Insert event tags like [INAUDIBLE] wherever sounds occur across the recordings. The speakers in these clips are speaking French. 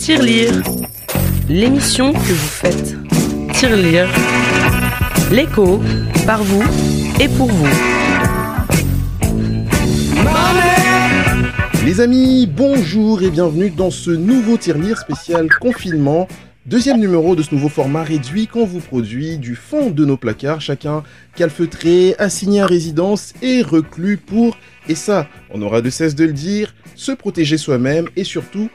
Tirelire, l'émission que vous faites. Tirelire, l'écho, par vous et pour vous. Les amis, bonjour et bienvenue dans ce nouveau tirelire spécial confinement. Deuxième numéro de ce nouveau format réduit qu'on vous produit du fond de nos placards, chacun calfeutré, assigné à résidence et reclus pour, et ça, on aura de cesse de le dire, se protéger soi-même et surtout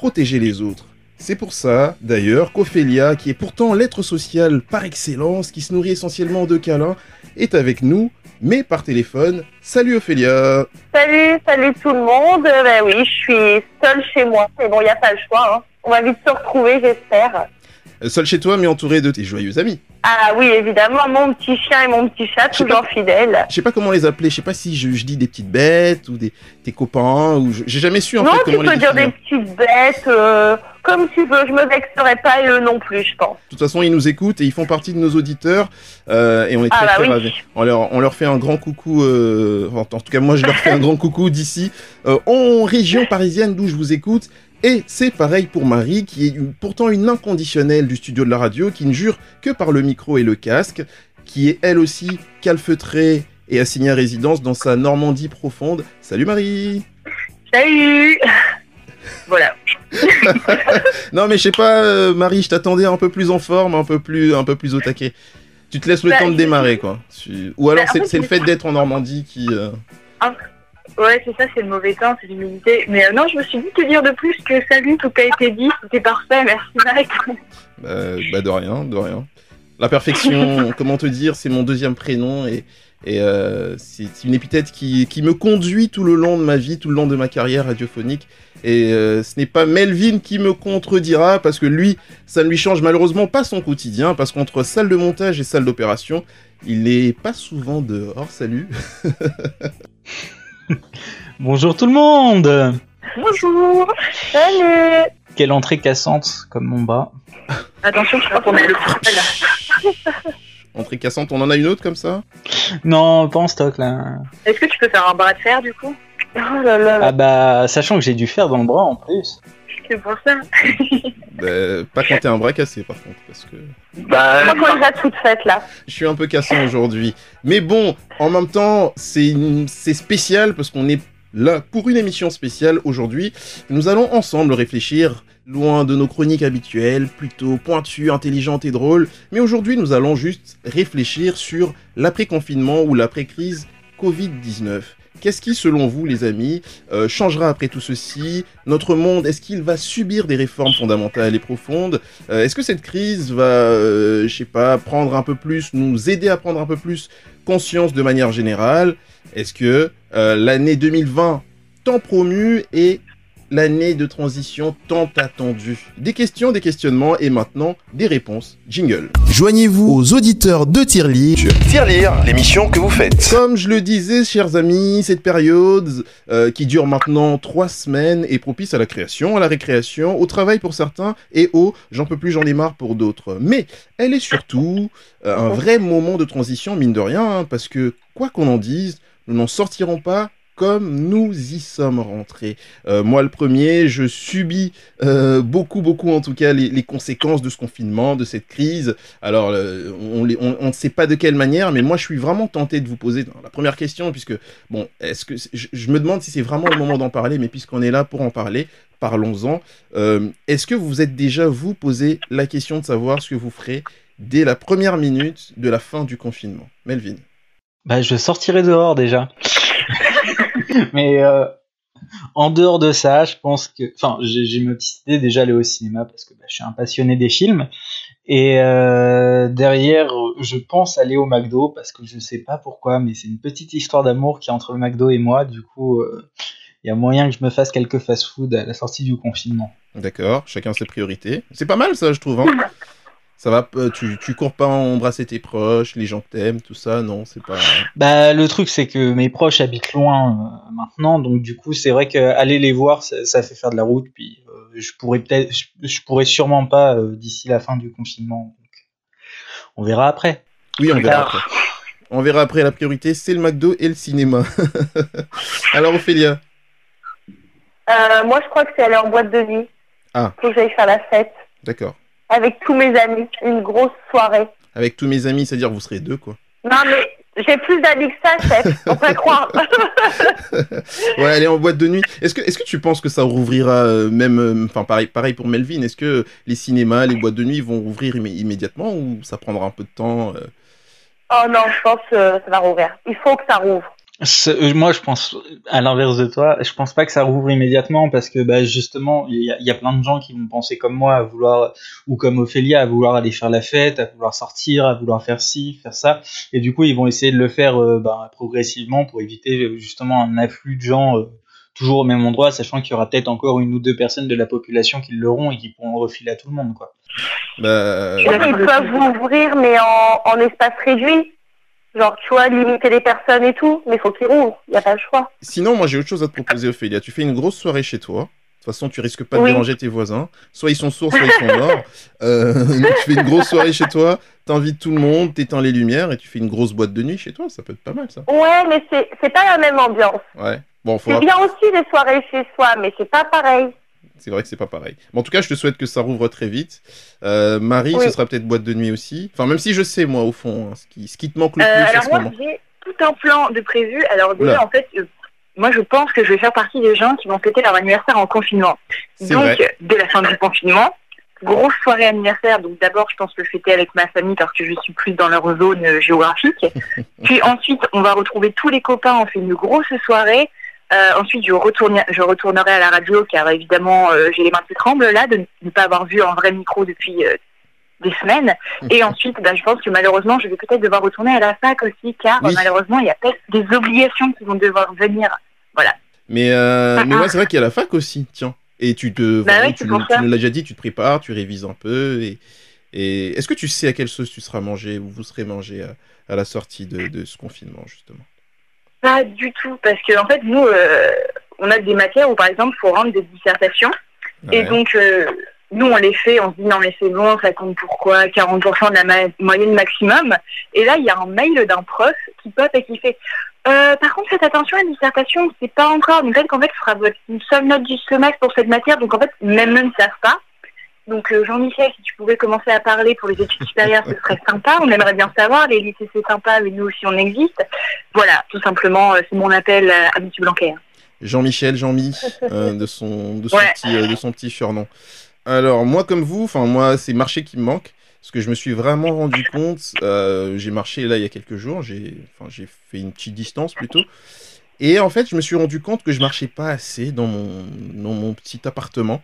protéger les autres. C'est pour ça, d'ailleurs, qu'Ophélia, qui est pourtant l'être social par excellence, qui se nourrit essentiellement de câlins, est avec nous, mais par téléphone. Salut Ophélia Salut, salut tout le monde. Euh, Ben oui, je suis seule chez moi. Mais bon, il n'y a pas le choix. hein. On va vite se retrouver, j'espère. Euh, Seul chez toi, mais entouré de tes joyeux amis. Ah oui, évidemment, mon petit chien et mon petit chat, toujours fidèles. Je sais pas comment les appeler, je sais pas si je, je dis des petites bêtes ou des tes copains, ou je- j'ai jamais su en non, fait tu comment peux les dire définir. des petites bêtes, euh, comme tu veux. Je me vexerai pas et eux non plus, je pense. De toute façon, ils nous écoutent et ils font partie de nos auditeurs euh, et on est très Ah bah très oui. ravis. On leur, on leur fait un grand coucou, euh, en, en tout cas moi je leur fais un grand coucou d'ici, en région parisienne d'où je vous écoute. Et c'est pareil pour Marie, qui est pourtant une inconditionnelle du studio de la radio, qui ne jure que par le micro et le casque, qui est elle aussi calfeutrée et assignée à résidence dans sa Normandie profonde. Salut Marie Salut Voilà. [LAUGHS] Non mais je sais pas, euh, Marie, je t'attendais un peu plus en forme, un peu plus, un peu plus au taquet. Tu te laisses le Bah, temps de démarrer, quoi. Tu- Ou alors Bah, c'est le fait d'être en Normandie qui. euh, Ouais, c'est ça, c'est le mauvais temps, c'est l'humidité. Mais euh, non, je me suis dit te dire de plus que salut, tout a été dit, c'était parfait, merci Mike. [LAUGHS] bah, bah, de rien, de rien. La perfection, [LAUGHS] comment te dire, c'est mon deuxième prénom et, et euh, c'est une épithète qui, qui me conduit tout le long de ma vie, tout le long de ma carrière radiophonique. Et euh, ce n'est pas Melvin qui me contredira parce que lui, ça ne lui change malheureusement pas son quotidien parce qu'entre salle de montage et salle d'opération, il n'est pas souvent dehors. Salut. [LAUGHS] [LAUGHS] Bonjour tout le monde Bonjour Salut Quelle entrée cassante comme mon bas. Attention, je crois qu'on est le problème. [LAUGHS] Entrée cassante, on en a une autre comme ça? Non, pas en stock là. Est-ce que tu peux faire un bras de fer du coup? Oh là là, Ah bah, sachant que j'ai du fer dans le bras en plus. C'est pour ça. [LAUGHS] Bah, Pas quand t'es un bras cassé par contre, parce que Je crois qu'on les a toutes faites là. je suis un peu cassant aujourd'hui. Mais bon, en même temps, c'est une- c'est spécial parce qu'on est là pour une émission spéciale aujourd'hui. Nous allons ensemble réfléchir, loin de nos chroniques habituelles, plutôt pointues, intelligentes et drôles. Mais aujourd'hui, nous allons juste réfléchir sur l'après-confinement ou l'après-crise Covid-19. Qu'est-ce qui, selon vous, les amis, euh, changera après tout ceci? Notre monde, est-ce qu'il va subir des réformes fondamentales et profondes? Euh, Est-ce que cette crise va, euh, je sais pas, prendre un peu plus, nous aider à prendre un peu plus conscience de manière générale? Est-ce que euh, l'année 2020, tant promue, est l'année de transition tant attendue Des questions, des questionnements et maintenant des réponses. Jingle. Joignez-vous aux auditeurs de Tirely Tirelire, l'émission que vous faites. comme je le disais, chers amis, cette période euh, qui dure maintenant trois semaines est propice à la création, à la récréation, au travail pour certains et au j'en peux plus, j'en ai marre pour d'autres. Mais elle est surtout euh, un vrai moment de transition, mine de rien, hein, parce que quoi qu'on en dise, nous n'en sortirons pas comme nous y sommes rentrés. Euh, moi, le premier, je subis euh, beaucoup, beaucoup, en tout cas, les, conséquences de ce confinement, de cette crise. Alors, euh, on ne sait pas de quelle manière, mais moi, je suis vraiment tenté de vous poser la première question, puisque, bon, est-ce que je, me demande si c'est vraiment le moment d'en parler, mais puisqu'on est là pour en parler, parlons-en. Est-ce que vous êtes déjà, vous, posé la question de savoir ce que vous ferez dès la première minute de la fin du confinement? Melvin Bah, je sortirai dehors déjà. [LAUGHS] Mais euh, en dehors de ça, je pense que. Enfin, j'ai ma petite idée déjà aller au cinéma parce que bah, je suis un passionné des films. Et euh, derrière, je pense aller au McDo parce que je sais pas pourquoi, mais c'est une petite histoire d'amour qui est entre le McDo et moi. Du coup, euh, il y a moyen que je me fasse quelques fast-food à la sortie du confinement. D'accord, chacun ses priorités. C'est pas mal ça, je trouve. hein. Ça va, euh, tu, tu cours pas embrasser tes proches, les gens que t'aimes, tout ça, non, c'est pas. Bah, le truc, c'est que mes proches habitent loin euh, maintenant, donc du coup, c'est vrai qu'aller les voir, ça, ça fait faire de la route, puis euh, je pourrais peut-être, je, je pourrais sûrement pas euh, d'ici la fin du confinement. Donc, on verra après. Oui, on verra tard. après. On verra après, la priorité, c'est le McDo et le cinéma. [LAUGHS] Alors, Ophélia, Euh, moi, je crois que c'est aller en boîte de nuit. Ah. Faut que j'aille faire la fête D'accord. Avec tous mes amis, une grosse soirée. Avec tous mes amis, c'est-à-dire vous serez deux, quoi. Non mais j'ai plus d'amis que ça, chef. On peut croire. [LAUGHS] Ouais, aller en boîte de nuit. Est-ce que, est-ce que tu penses que ça rouvrira euh, même, euh, enfin pareil, pareil pour Melvin. Est-ce que les cinémas, les boîtes de nuit vont rouvrir immé- immédiatement ou ça prendra un peu de temps euh? Oh non, je pense que ça va rouvrir. Il faut que ça rouvre. Euh, Moi, je pense, à l'inverse de toi, je pense pas que ça rouvre immédiatement parce que, bah, justement, il y a, il y a plein de gens qui vont penser comme moi à vouloir, ou comme Ophélia, à vouloir aller faire la fête, à vouloir sortir, à vouloir faire ci, faire ça. Et du coup, ils vont essayer de le faire euh, bah, progressivement pour éviter euh, justement un afflux de gens euh, toujours au même endroit, sachant qu'il y aura peut-être encore une ou deux personnes de la population qui l'auront et qui pourront refiler à tout le monde, quoi. Bah, Ils peuvent ouvrir, mais en, en espace réduit. Genre, tu vois, limiter les personnes et tout, mais faut qu'ils rouvrent. Il n'y a pas le choix. Sinon, moi j'ai autre chose à te proposer, Ophélia. Tu fais une grosse soirée chez toi. De toute façon, tu risques pas de Oui. déranger tes voisins. Soit ils sont sourds, soit ils sont morts. [LAUGHS] Euh, tu fais une grosse soirée chez toi, t'invites tout le monde, t'éteins les lumières et tu fais une grosse boîte de nuit chez toi. Ça peut être pas mal, ça. Ouais, mais c'est c'est pas la même ambiance. Ouais. Bon, C'est faudra... bien aussi les soirées chez soi, mais c'est pas pareil. C'est vrai que c'est pas pareil. Mais en tout cas, je te souhaite que ça rouvre très vite. Euh, Marie, Oui. ce sera peut-être boîte de nuit aussi. Enfin, même si je sais, moi, au fond, hein, ce, qui, ce qui te manque le Euh, plus à alors ce moi, moment. j'ai tout un plan de prévu. Alors déjà, Oula. en fait, euh, moi, je pense que je vais faire partie des gens qui vont fêter leur anniversaire en confinement. C'est Donc, vrai. dès la fin du confinement, grosse soirée anniversaire. Donc d'abord, je pense le fêter avec ma famille parce que je suis plus dans leur zone géographique. [LAUGHS] Puis ensuite, on va retrouver tous les copains. On fait une grosse soirée. Euh, ensuite, je, retourne, je retournerai à la radio car évidemment, euh, j'ai les mains qui tremblent là de ne pas avoir vu un vrai micro depuis euh, des semaines. Et ensuite, bah, je pense que malheureusement, je vais peut-être devoir retourner à la fac aussi car Oui. malheureusement, il y a peut-être des obligations qui vont devoir venir. Mais, Ah, mais ah. ouais, c'est vrai qu'il y a la fac aussi, tiens. Et tu te, Bah voilà, ouais, tu, tu l'as déjà dit, tu te prépares, tu révises un peu. Et, et est-ce que tu sais à quelle sauce tu seras mangé ou vous serez mangé à, à la sortie de, de ce confinement, justement? Pas du tout, parce que en fait, nous, euh, on a des matières où, par exemple, il faut rendre des dissertations. Et donc, euh, nous, on les fait, on se dit, non, mais c'est bon, ça compte pourquoi 40% de la ma- moyenne maximum. Et là, il y a un mail d'un prof qui pop et qui fait, euh, par contre, faites attention à la dissertation, c'est pas encore, mais peut-être qu'en fait, ce sera votre une seule note du semestre pour cette matière. Donc, en fait, même eux ne savent pas. Donc, euh, Jean-Michel, si tu pouvais commencer à parler pour les études supérieures, ce serait sympa. On aimerait bien savoir. Les lycées, c'est sympa, mais nous aussi, on existe. Voilà, tout simplement, euh, c'est mon appel à M. Blanquer. Jean-Michel, Jean-Mi, euh, [LAUGHS] de, son, de, son Ouais. petit, euh, de son petit surnom. Alors, moi, comme vous, enfin, moi, c'est marché qui me manque. Parce que je me suis vraiment rendu compte, euh, j'ai marché là il y a quelques jours, j'ai fait une petite distance plutôt. Et en fait, je me suis rendu compte que je marchais pas assez dans mon, dans mon petit appartement.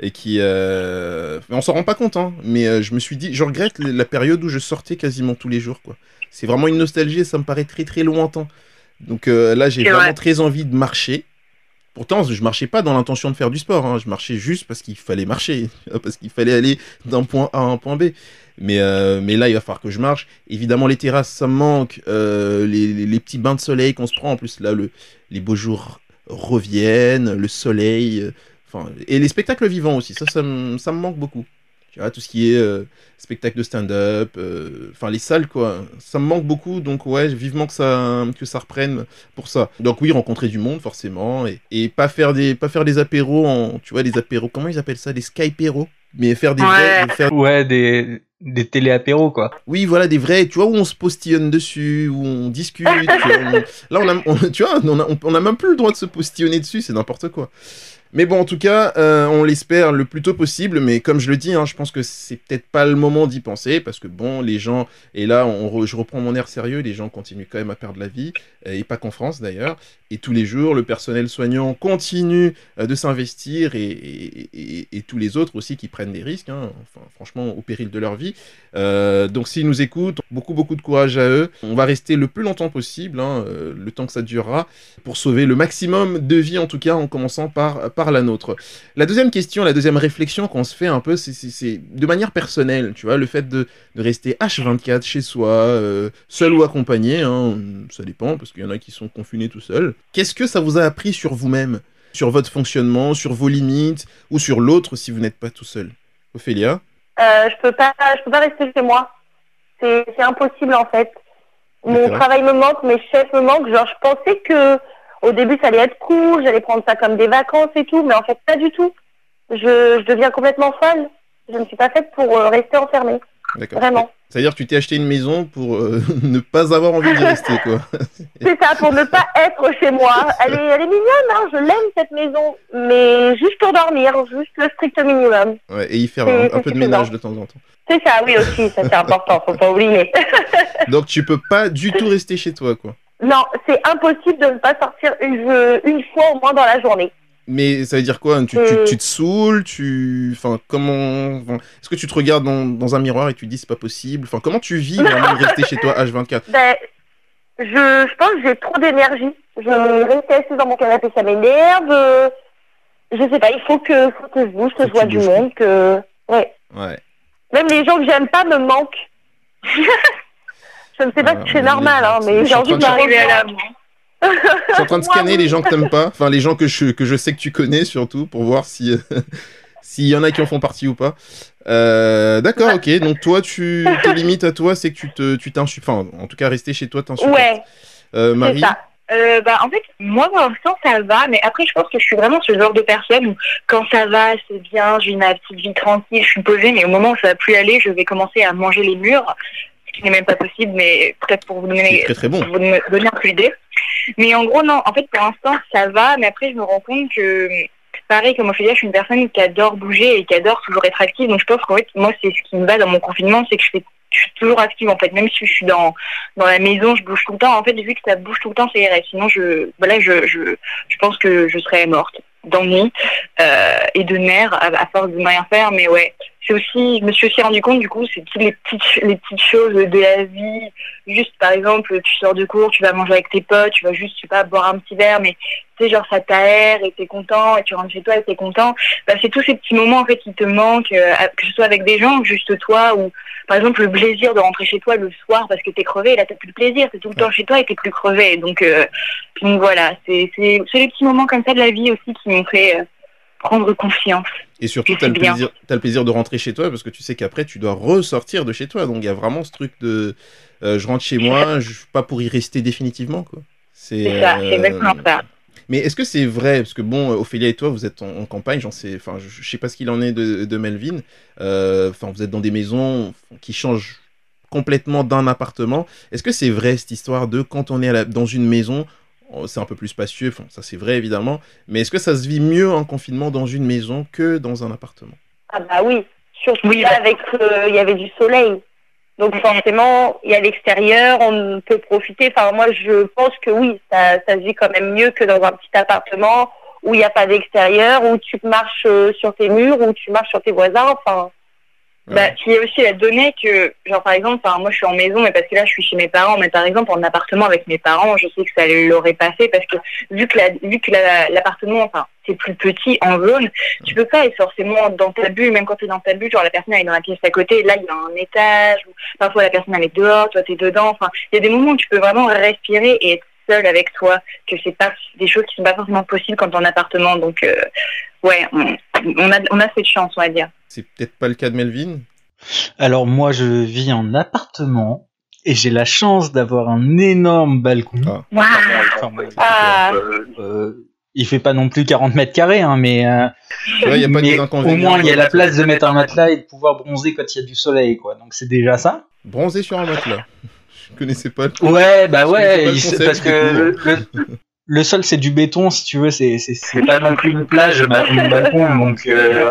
Et qui. Euh... On s'en rend pas compte, hein. Mais euh, je me suis dit, je regrette la période où je sortais quasiment tous les jours, quoi. C'est vraiment une nostalgie et ça me paraît très très lointain. Donc euh, là, j'ai vraiment vrai. très envie de marcher. Pourtant, je marchais pas dans l'intention de faire du sport. hein. Je marchais juste parce qu'il fallait marcher, [LAUGHS] parce qu'il fallait aller d'un point A à un point B. Mais, euh, mais là, il va falloir que je marche. Évidemment, les terrasses, ça me manque. Euh, les, les- les petits bains de soleil qu'on se prend. En plus, là, le, les beaux jours reviennent, le soleil. euh, Enfin, et les spectacles vivants aussi. Ça, ça me, ça me manque beaucoup. Tu vois, tout ce qui est euh, spectacle de stand-up, euh, enfin les salles quoi, ça me manque beaucoup donc ouais, vivement que ça que ça reprenne pour ça. Donc oui, rencontrer du monde forcément et, et pas faire des pas faire des apéros en tu vois les apéros, comment ils appellent ça, des skypéros, mais faire des vrais Ouais. faire- Ouais, des, des télé-apéros, quoi. oui, voilà des vrais, tu vois où on se postillonne dessus, où on discute, on- là on a tu vois, on a, on a même plus le droit de se postillonner dessus, c'est n'importe quoi. Mais bon, en tout cas, euh, on l'espère le plus tôt possible. Mais comme je le dis, hein, je pense que c'est peut-être pas le moment d'y penser parce que bon, les gens et là, on je reprends mon air sérieux. Les gens continuent quand même à perdre la vie euh, et pas qu'en France d'ailleurs. Et tous les jours, le personnel soignant continue euh, de s'investir et, tous les autres aussi qui prennent des risques. hein, enfin, franchement, au péril de leur vie. Donc, s'ils nous écoutent, beaucoup beaucoup de courage à eux. On va rester le plus longtemps possible, hein, le temps que ça durera, pour sauver le maximum de vies en tout cas, en commençant par par la nôtre. La deuxième question, la deuxième réflexion qu'on se fait un peu, c'est- de manière personnelle, tu vois, le fait de, de rester H24 chez soi, euh, seul ou accompagné, hein, ça dépend, parce qu'il y en a qui sont confinés tout seuls. Qu'est-ce que ça vous a appris sur vous-même Sur votre fonctionnement, sur vos limites, ou sur l'autre si vous n'êtes pas tout seul? Ophélia? Euh, je peux pas, je peux pas rester chez moi. C'est, impossible en fait. Mon travail me manque, mes chefs me manquent. Genre, je pensais que au début ça allait être cool, j'allais prendre ça comme des vacances et tout, mais en fait pas du tout. Je, je deviens complètement folle. Je ne suis pas faite pour euh, rester enfermée. D'accord. Vraiment. C'est-à-dire que tu t'es acheté une maison pour euh, [LAUGHS] ne pas avoir envie d'y rester, quoi. [LAUGHS] C'est ça, pour ne pas être chez moi. Elle est, elle est mignonne, hein, je l'aime cette maison, mais juste pour dormir, juste le strict minimum. Ouais, et y faire un, un peu de ménage de temps en temps. C'est ça, oui aussi, ça c'est important, faut pas oublier. [LAUGHS] Donc tu peux pas du tout rester chez toi, quoi. Non, c'est impossible de ne pas sortir une, une fois au moins dans la journée. Mais ça veut dire quoi tu, tu, Euh. tu te saoules Tu, enfin, comment enfin, Est-ce que tu te regardes dans, dans un miroir et tu te dis c'est pas possible? Enfin, comment tu vis vraiment de rester chez toi [LAUGHS] H24 Ben, je, je pense que j'ai trop d'énergie. Je reste assise dans mon canapé, ça m'énerve. euh, Je sais pas, il faut que, faut que je bouge, que je vois du monde, que... Ouais. Ouais. Même les gens que j'aime pas me manquent. [LAUGHS] je ne sais pas si c'est normal, hein, mais j'ai envie de m'arriver Arriver à à la... [LAUGHS] Je suis en train de scanner les gens que t'aimes pas, enfin les gens que je, que je sais que tu connais surtout, pour voir si euh, [LAUGHS] s'il y en a qui en font partie ou pas. Euh, D'accord, ok. Donc toi, tu tes limites à toi, c'est que tu te, tu t'insultes. Enfin, en tout cas, rester chez toi, t'insultes. Ouais, Euh, c'est Marie. ça. Euh, bah, en fait, moi, pour l'instant, ça va, mais après, je pense que je suis vraiment ce genre de personne où, quand ça va, c'est bien, j'ai ma petite vie tranquille, je suis posée, mais au moment où ça va plus aller, je vais commencer à manger les murs, qui n'est même pas possible, mais peut-être pour vous donner, très très bon. pour vous donner un peu l'idée. Mais en gros, non, en fait, pour l'instant, ça va, mais après, je me rends compte que, pareil, comme Ophélia, je suis une personne qui adore bouger et qui adore toujours être active, donc je pense qu'en fait, moi, c'est ce qui me va dans mon confinement, c'est que je fais je suis toujours active en fait, même si je suis dans dans la maison, je bouge tout le temps. En fait, vu que ça bouge tout le temps, c'est irait. Sinon, je, voilà, je, je, je pense que je serais morte d'ennui euh, et de nerfs à, à force de ne rien faire. Mais ouais, c'est aussi, je me suis aussi rendu compte du coup, c'est toutes les petites, les petites choses de la vie. Juste par exemple, tu sors de cours, tu vas manger avec tes potes, tu vas juste, je sais pas, boire un petit verre, mais tu sais, genre ça t'aère et t'es content et tu rentres chez toi et t'es content. Bah, c'est tous ces petits moments en fait qui te manquent, euh, que ce soit avec des gens, juste toi, ou par exemple le plaisir de rentrer chez toi le soir parce que t'es crevé, et là t'as plus de plaisir, t'es tout le temps chez toi et t'es plus crevé. Donc, euh, donc voilà, c'est les petits moments comme ça de la vie aussi qui m'ont fait euh, prendre confiance. Et surtout, C'est t'as le plaisir, t'as le plaisir de rentrer chez toi parce que tu sais qu'après tu dois ressortir de chez toi. Donc il y a vraiment ce truc de, euh, je rentre chez moi, je pas pour y rester définitivement. C'est ça, c'est euh, exactement ça. Mais est-ce que c'est vrai? Parce que bon, Ophélia et toi, vous êtes en, en campagne, j'en sais, enfin, je, je sais pas ce qu'il en est de, de Melvin. Euh, Enfin, vous êtes dans des maisons qui changent complètement d'un appartement. Est-ce que c'est vrai cette histoire de quand on est à la- dans une maison, c'est un peu plus spacieux, enfin, ça c'est vrai évidemment, mais est-ce que ça se vit mieux en confinement dans une maison que dans un appartement? Ah bah oui, surtout Oui, là, bah- avec euh, il y avait du soleil. Donc forcément, il y a l'extérieur, on peut profiter. Enfin moi je pense que oui, ça, ça se vit quand même mieux que dans un petit appartement où il n'y a pas d'extérieur, où tu marches euh, sur tes murs, où tu marches sur tes voisins. Enfin Bah, il y a aussi la donnée que, genre par exemple, enfin, moi je suis en maison, mais parce que là je suis chez mes parents, mais par exemple en appartement avec mes parents, je sais que ça l'aurait pas fait parce que vu que la, vu que la- l'appartement, enfin, c'est plus petit en zone, tu peux pas être forcément dans ta bulle, même quand tu es dans ta bulle, genre la personne elle est dans la pièce à côté, là il y a un étage, ou parfois la personne elle est dehors, toi tu es dedans, enfin, il y a des moments où tu peux vraiment respirer et être seul avec toi, que c'est pas des choses qui sont pas forcément possibles quand t'es en appartement, donc euh, ouais, on, on a, on a cette chance, on va dire. C'est peut-être pas le cas de Melvin. Alors moi je vis en appartement et j'ai la chance d'avoir un énorme balcon. Ah. Enfin, bon, ah, euh, il fait pas non plus 40 mètres carrés, hein, mais, euh, Ouais, il y a pas mais au moins il y a la place de mettre un matelas et de pouvoir bronzer quand il y a du soleil, quoi. Donc c'est déjà ça. Bronzer sur un matelas. Je connaissais pas. Ouais, bah ouais, le il- parce que le, le sol c'est du béton, si tu veux, c'est c'est c'est pas non plus une plage, mon balcon, donc euh,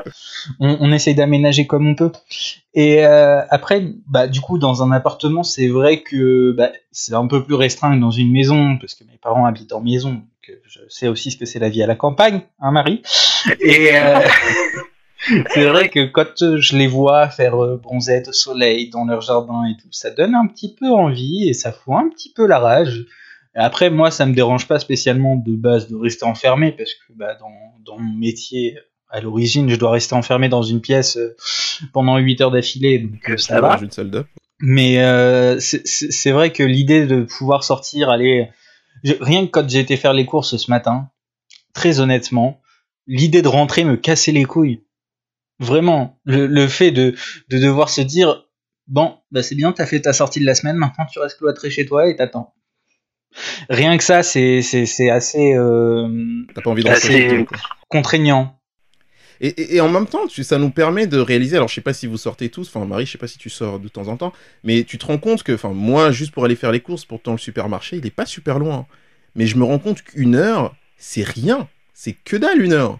on, on essaye d'aménager comme on peut. Et euh, après, bah du coup, dans un appartement, c'est vrai que bah, c'est un peu plus restreint que dans une maison, parce que mes parents habitent en maison, donc euh, je sais aussi ce que c'est la vie à la campagne, hein Marie? Et euh, [LAUGHS] c'est vrai que quand euh, je les vois faire euh, bronzette au soleil dans leur jardin et tout, ça donne un petit peu envie et ça fout un petit peu la rage. Après, moi, ça me dérange pas spécialement de base de rester enfermé parce que bah, dans, dans mon métier, à l'origine, je dois rester enfermé dans une pièce euh, pendant 8 heures d'affilée, donc euh, ça va. De. Mais euh, c'est- vrai que l'idée de pouvoir sortir, aller je- rien que quand j'ai été faire les courses ce matin, très honnêtement, l'idée de rentrer me cassait les couilles. Vraiment, le, le fait de, de devoir se dire bon, bah c'est bien, t'as fait ta sortie de la semaine, maintenant tu restes cloîtré chez toi et t'attends. Rien que ça, c'est c'est c'est assez euh, T'as pas envie de quoi. contraignant. Et, et- et en même temps, tu- ça nous permet de réaliser. Alors, je sais pas si vous sortez tous. Enfin, Marie, je sais pas si tu sors de temps en temps. Mais tu te rends compte que, enfin, moi, juste pour aller faire les courses, pourtant le supermarché, il est pas super loin. Mais je me rends compte qu'une heure, c'est rien. C'est que dalle une heure.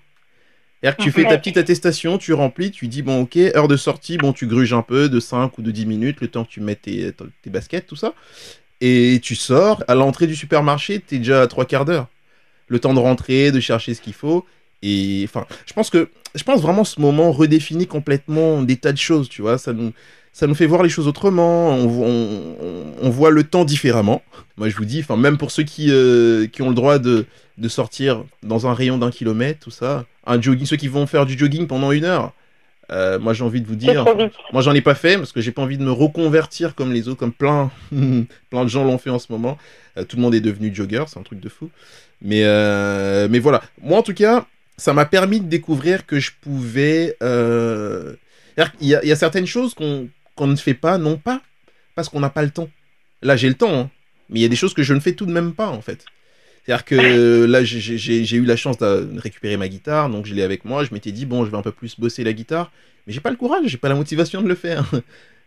C'est-à-dire que tu fais ta petite attestation, tu remplis, tu dis, bon, ok, heure de sortie, bon, tu gruges un peu de 5 ou de 10 minutes, le temps que tu mets tes, tes baskets, tout ça. Et tu sors, à l'entrée du supermarché, t'es déjà à trois quarts d'heure. Le temps de rentrer, de chercher ce qu'il faut. Et enfin, je pense que, je pense vraiment ce moment redéfinit complètement des tas de choses, tu vois. Ça nous, ça nous fait voir les choses autrement. On, vo- on- on- on voit le temps différemment. Moi, je vous dis, enfin, même pour ceux qui, euh, qui ont le droit de, de sortir dans un rayon d'un kilomètre, tout ça, un jogging, ceux qui vont faire du jogging pendant une heure. Euh, moi, j'ai envie de vous dire, moi, j'en ai pas fait parce que j'ai pas envie de me reconvertir comme les autres, comme plein, [LAUGHS] plein de gens l'ont fait en ce moment. Euh, tout le monde est devenu jogger, c'est un truc de fou. Mais, euh, mais voilà. Moi, en tout cas, ça m'a permis de découvrir que je pouvais. qu'il y, a- il y a certaines choses qu'on qu'on ne fait pas, non pas parce qu'on n'a pas le temps. Là, j'ai le temps, hein, mais il y a des choses que je ne fais tout de même pas, en fait. C'est-à-dire que là, j'ai- eu la chance de récupérer ma guitare, donc je l'ai avec moi. Je m'étais dit, bon, je vais un peu plus bosser la guitare, mais j'ai pas le courage, j'ai pas la motivation de le faire. [LAUGHS]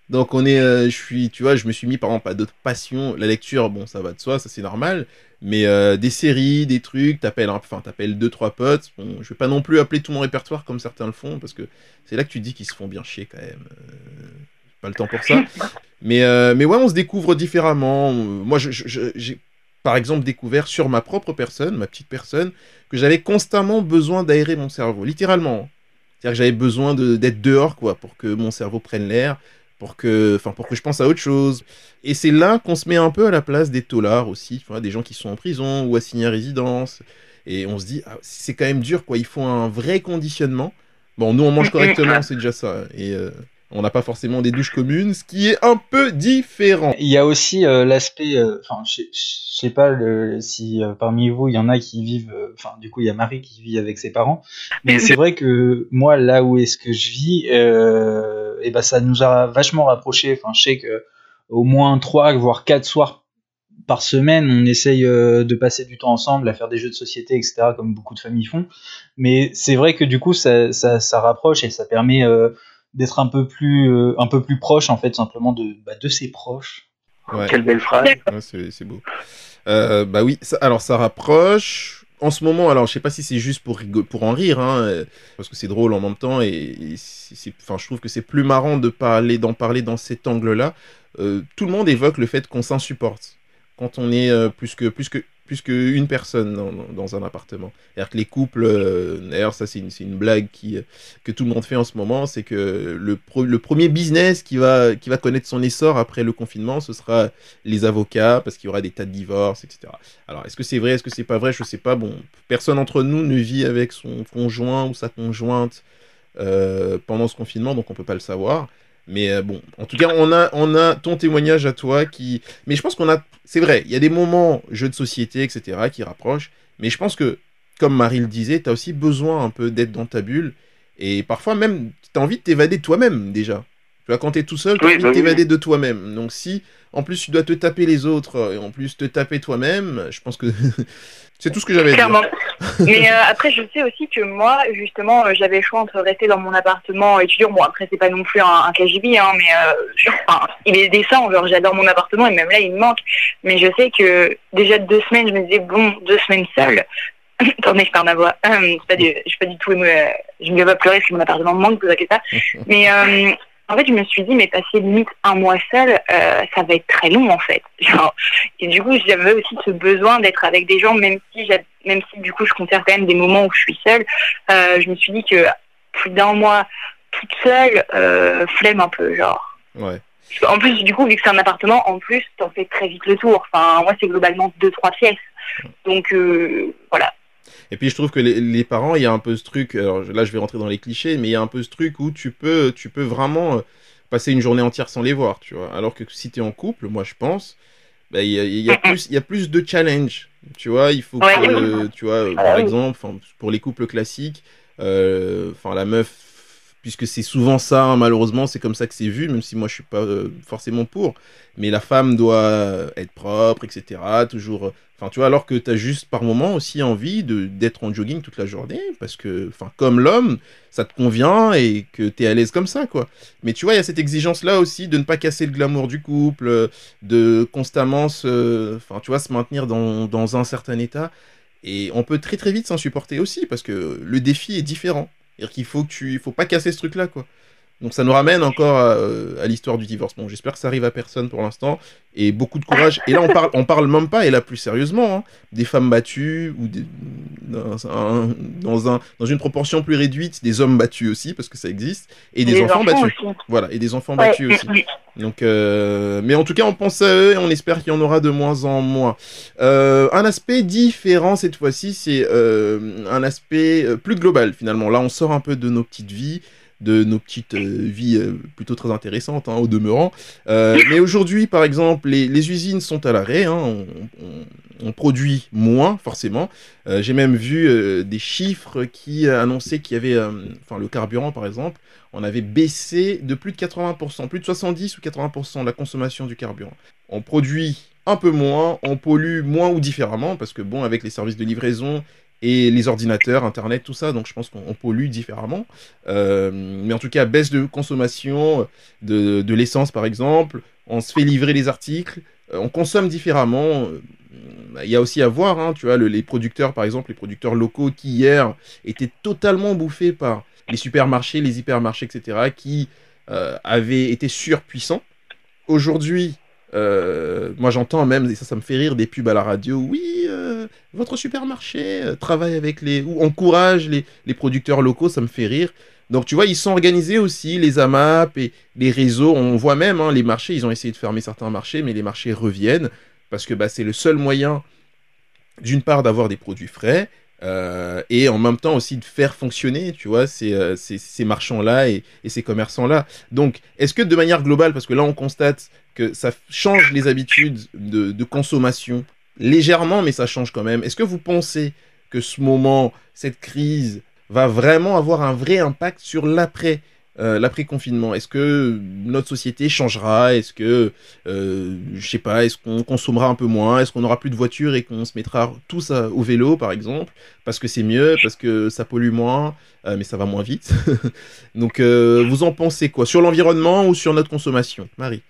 Donc on est, euh, je suis, tu vois, je me suis mis par exemple à d'autres passions. La lecture, bon, ça va de soi, ça c'est normal. Mais euh, des séries, des trucs, t'appelles, enfin t'appelles deux trois potes. Bon, je vais pas non plus appeler tout mon répertoire comme certains le font parce que c'est là que tu dis qu'ils se font bien chier quand même. Euh, pas le temps pour ça. [LAUGHS] Mais mais ouais, on se découvre différemment. Moi, je- je- par exemple découvert sur ma propre personne, ma petite personne, que j'avais constamment besoin d'aérer mon cerveau, littéralement. C'est-à-dire que j'avais besoin de- d'être dehors, quoi, pour que mon cerveau prenne l'air, pour que, enfin, pour que je pense à autre chose. Et c'est là qu'on se met un peu à la place des taulards aussi, des gens qui sont en prison ou assignés à résidence. Et on se dit, ah, c'est quand même dur, quoi. Il faut un vrai conditionnement. Bon, nous, on mange [LAUGHS] correctement, c'est déjà ça. Et euh, on n'a pas forcément des douches communes, ce qui est un peu différent. Il y a aussi euh, l'aspect, euh, enfin, je sais- je sais pas le, si euh, parmi vous il y en a qui vivent, euh, enfin, du coup il y a Marie qui vit avec ses parents, mais c'est vrai que moi là où est-ce que je vis, euh, et ben ça nous a vachement rapprochés. Enfin, je sais que au moins trois voire quatre soirs par semaine, on essaye euh, de passer du temps ensemble, à faire des jeux de société, etc., comme beaucoup de familles font. Mais c'est vrai que du coup, ça, ça, ça rapproche et ça permet euh, d'être un peu plus, euh, un peu plus proche en fait, simplement de, bah, de ses proches. Ouais. Quelle belle phrase. Ouais, c'est c'est beau. Euh, bah oui, ça- alors ça rapproche. En ce moment, alors je sais pas si c'est juste pour, pour en rire, hein, euh, parce que c'est drôle en même temps, et, et c'est- c'est- enfin, je trouve que c'est plus marrant de parler, d'en parler dans cet angle-là. Euh, tout le monde évoque le fait qu'on s'insupporte quand on est euh, plus que plus que plus qu'une personne dans, un appartement. C'est-à-dire que les couples, euh, d'ailleurs ça c'est une, blague qui, que tout le monde fait en ce moment, c'est que le, premier business qui va, qui connaître son essor après le confinement, ce sera les avocats, parce qu'il y aura des tas de divorces, etc. Alors, est-ce que c'est vrai, est-ce que c'est pas vrai, je sais pas. Bon, personne entre nous ne vit avec son conjoint ou sa conjointe euh, pendant ce confinement, donc on peut pas le savoir. Mais euh, bon, en tout cas, on a, on a ton témoignage à toi qui. Mais je pense qu'on a. C'est vrai, il y a des moments, jeux de société, etc., qui rapprochent. Mais je pense que, comme Marie le disait, tu as aussi besoin un peu d'être dans ta bulle. Et parfois même, tu as envie de t'évader de toi-même déjà. Tu tu es tout seul, tu as Oui, envie bah oui, t'évader de toi-même. Donc si, en plus, tu dois te taper les autres euh, et en plus te taper toi-même, je pense que [LAUGHS] c'est tout ce que j'avais à dire. [LAUGHS] Mais euh, après, je sais aussi que moi, justement, euh, j'avais le choix entre rester dans mon appartement étudiant. Bon, après, c'est pas non plus un, un KGB, hein, mais euh, enfin, il est décent. Genre, j'adore mon appartement et même là, il me manque. Mais je sais que déjà deux semaines, je me disais, bon, deux semaines seule. [LAUGHS] Attendez, je perds ma voix. Euh, c'est pas du, je suis pas du tout émue. euh, je ne vais pas pleurer si mon appartement me manque, vous inquiétez pas. Mais euh, en fait, je me suis dit, mais passer limite un mois seul, euh, ça va être très long, en fait. [LAUGHS] Genre, et du coup, j'avais aussi ce besoin d'être avec des gens, même si, même si du coup, je conserve quand même des moments où je suis seule. Euh, je me suis dit que plus d'un mois toute seule, euh, flemme un peu, genre. Ouais. En plus, du coup, vu que c'est un appartement, en plus, t'en fais très vite le tour. Enfin, moi, c'est globalement deux, trois pièces. Donc, euh, voilà. Et puis je trouve que les, les parents, il y a un peu ce truc, alors là je vais rentrer dans les clichés, mais il y a un peu ce truc où tu peux, tu peux vraiment euh, passer une journée entière sans les voir, tu vois. Alors que si tu es en couple, moi je pense, bah, il y, a, y, a plus- y a plus de challenge, tu vois. Il faut que, tu vois, Ah par exemple, pour les couples classiques, euh, la meuf puisque c'est souvent ça, hein, malheureusement, c'est comme ça que c'est vu, même si moi je suis pas euh, forcément pour. Mais la femme doit être propre, etc. Toujours. euh, Enfin, tu vois, alors que tu as juste par moment aussi envie de d'être en jogging toute la journée, parce que, enfin, comme l'homme, ça te convient et que tu es à l'aise comme ça, quoi. Mais tu vois, il y a cette exigence-là aussi de ne pas casser le glamour du couple, euh, de constamment se, enfin, tu vois, se maintenir dans, dans un certain état. Et on peut très très vite s'en supporter aussi, parce que le défi est différent. C'est-à-dire qu'il faut que tu, il faut pas casser ce truc-là, quoi. Donc ça nous ramène encore à, à l'histoire du divorce. Bon, j'espère que ça arrive à personne pour l'instant. Et beaucoup de courage. Et là, on parle, on parle même pas, et là plus sérieusement, hein, des femmes battues, ou des- dans, un- dans, un, dans une proportion plus réduite, des hommes battus aussi, parce que ça existe, et des enfants, battus. aussi. Voilà, et des enfants Ouais, battus aussi. Donc, euh, mais en tout cas, on pense à eux et on espère qu'il y en aura de moins en moins. Euh, un aspect différent cette fois-ci, c'est euh, un aspect euh, plus global finalement. Là, on sort un peu de nos petites vies, de nos petites euh, vies euh, plutôt très intéressantes hein, au demeurant. Euh, mais aujourd'hui, par exemple, les, usines sont à l'arrêt. hein, on, on- produit moins forcément. J'ai même vu des chiffres qui annonçaient qu'il y avait, enfin le carburant par exemple, on avait baissé de plus de 80%, plus de 70 ou 80% la consommation du carburant. On produit un peu moins, on pollue moins ou différemment, parce que bon, avec les services de livraison et les ordinateurs, Internet, tout ça, donc je pense qu'on on pollue différemment. Euh, mais en tout cas, baisse de consommation de, de l'essence par exemple, on se fait livrer les articles, euh, on consomme différemment. Euh, Il y a aussi à voir, hein, tu vois, le- les producteurs par exemple, les producteurs locaux qui hier étaient totalement bouffés par les supermarchés, les hypermarchés, etc., qui avaient été surpuissants. Aujourd'hui, euh, moi j'entends même, et ça, ça me fait rire, des pubs à la radio. Oui, euh, votre supermarché euh, travaille avec les. ou encourage les, les producteurs locaux, ça me fait rire. Donc tu vois, ils sont organisés aussi, les AMAP et les réseaux. On voit même, hein, les marchés, ils ont essayé de fermer certains marchés, mais les marchés reviennent parce que bah, c'est le seul moyen, d'une part, d'avoir des produits frais. Euh, et en même temps aussi de faire fonctionner, tu vois, ces, euh, ces, marchands-là et, ces commerçants-là. Donc, est-ce que de manière globale, parce que là on constate que ça change les habitudes de, de consommation légèrement, mais ça change quand même, est-ce que vous pensez que ce moment, cette crise, va vraiment avoir un vrai impact sur l'après euh, l'après-confinement Est-ce que notre société changera? Est-ce que, euh, je sais pas, est-ce qu'on consommera un peu moins? Est-ce qu'on aura plus de voitures et qu'on se mettra tous à- au vélo, par exemple? Parce que c'est mieux, parce que ça pollue moins, euh, mais ça va moins vite. [LAUGHS] Donc, euh, vous en pensez quoi? Sur l'environnement ou sur notre consommation? Marie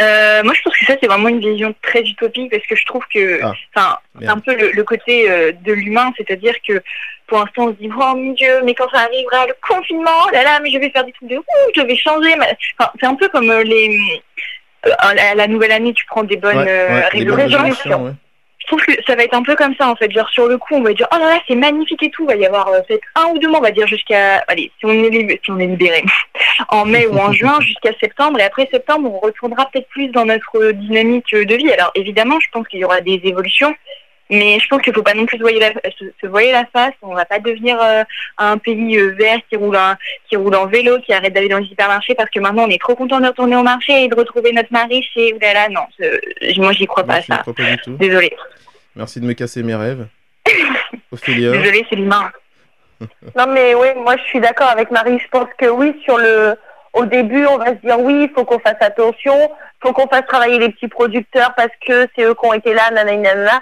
Euh, moi, je pense que ça, c'est vraiment une vision très utopique parce que je trouve que, Ah, enfin, un peu le, le côté euh, de l'humain, c'est-à-dire que pour l'instant, on se dit, oh mon Dieu, mais quand ça arrivera le confinement, là là, mais je vais faire des trucs de ouf, je vais changer. c'est un peu comme euh, les, euh, à la nouvelle année, tu prends des bonnes Ouais, euh, ouais, résolutions. Je trouve que ça va être un peu comme ça en fait. Genre sur le coup, on va dire oh là là c'est magnifique et tout. Il va y avoir euh, peut-être un ou deux mois, on va dire jusqu'à allez si on est si on est libéré [LAUGHS] en mai ou en [LAUGHS] juin jusqu'à septembre et après septembre on retournera peut-être plus dans notre dynamique de vie. Alors évidemment, je pense qu'il y aura des évolutions, mais je pense qu'il faut pas non plus se voiler la, se, se voiler la face. On va pas devenir euh, un pays euh, vert qui roule un- qui roule en vélo, qui arrête d'aller dans les hypermarchés parce que maintenant on est trop content de retourner au marché et de retrouver notre mari chez oulala non. je- moi j'y crois pas à je n'y ça. crois pas du tout. Désolée. Merci de me casser mes rêves. [LAUGHS] Ophélia Désolée, c'est l'humain. [LAUGHS] Non, mais oui, moi je suis d'accord avec Marie. Je pense que oui, sur le, au début, on va se dire oui, il faut qu'on fasse attention, il faut qu'on fasse travailler les petits producteurs parce que c'est eux qui ont été là, nanana.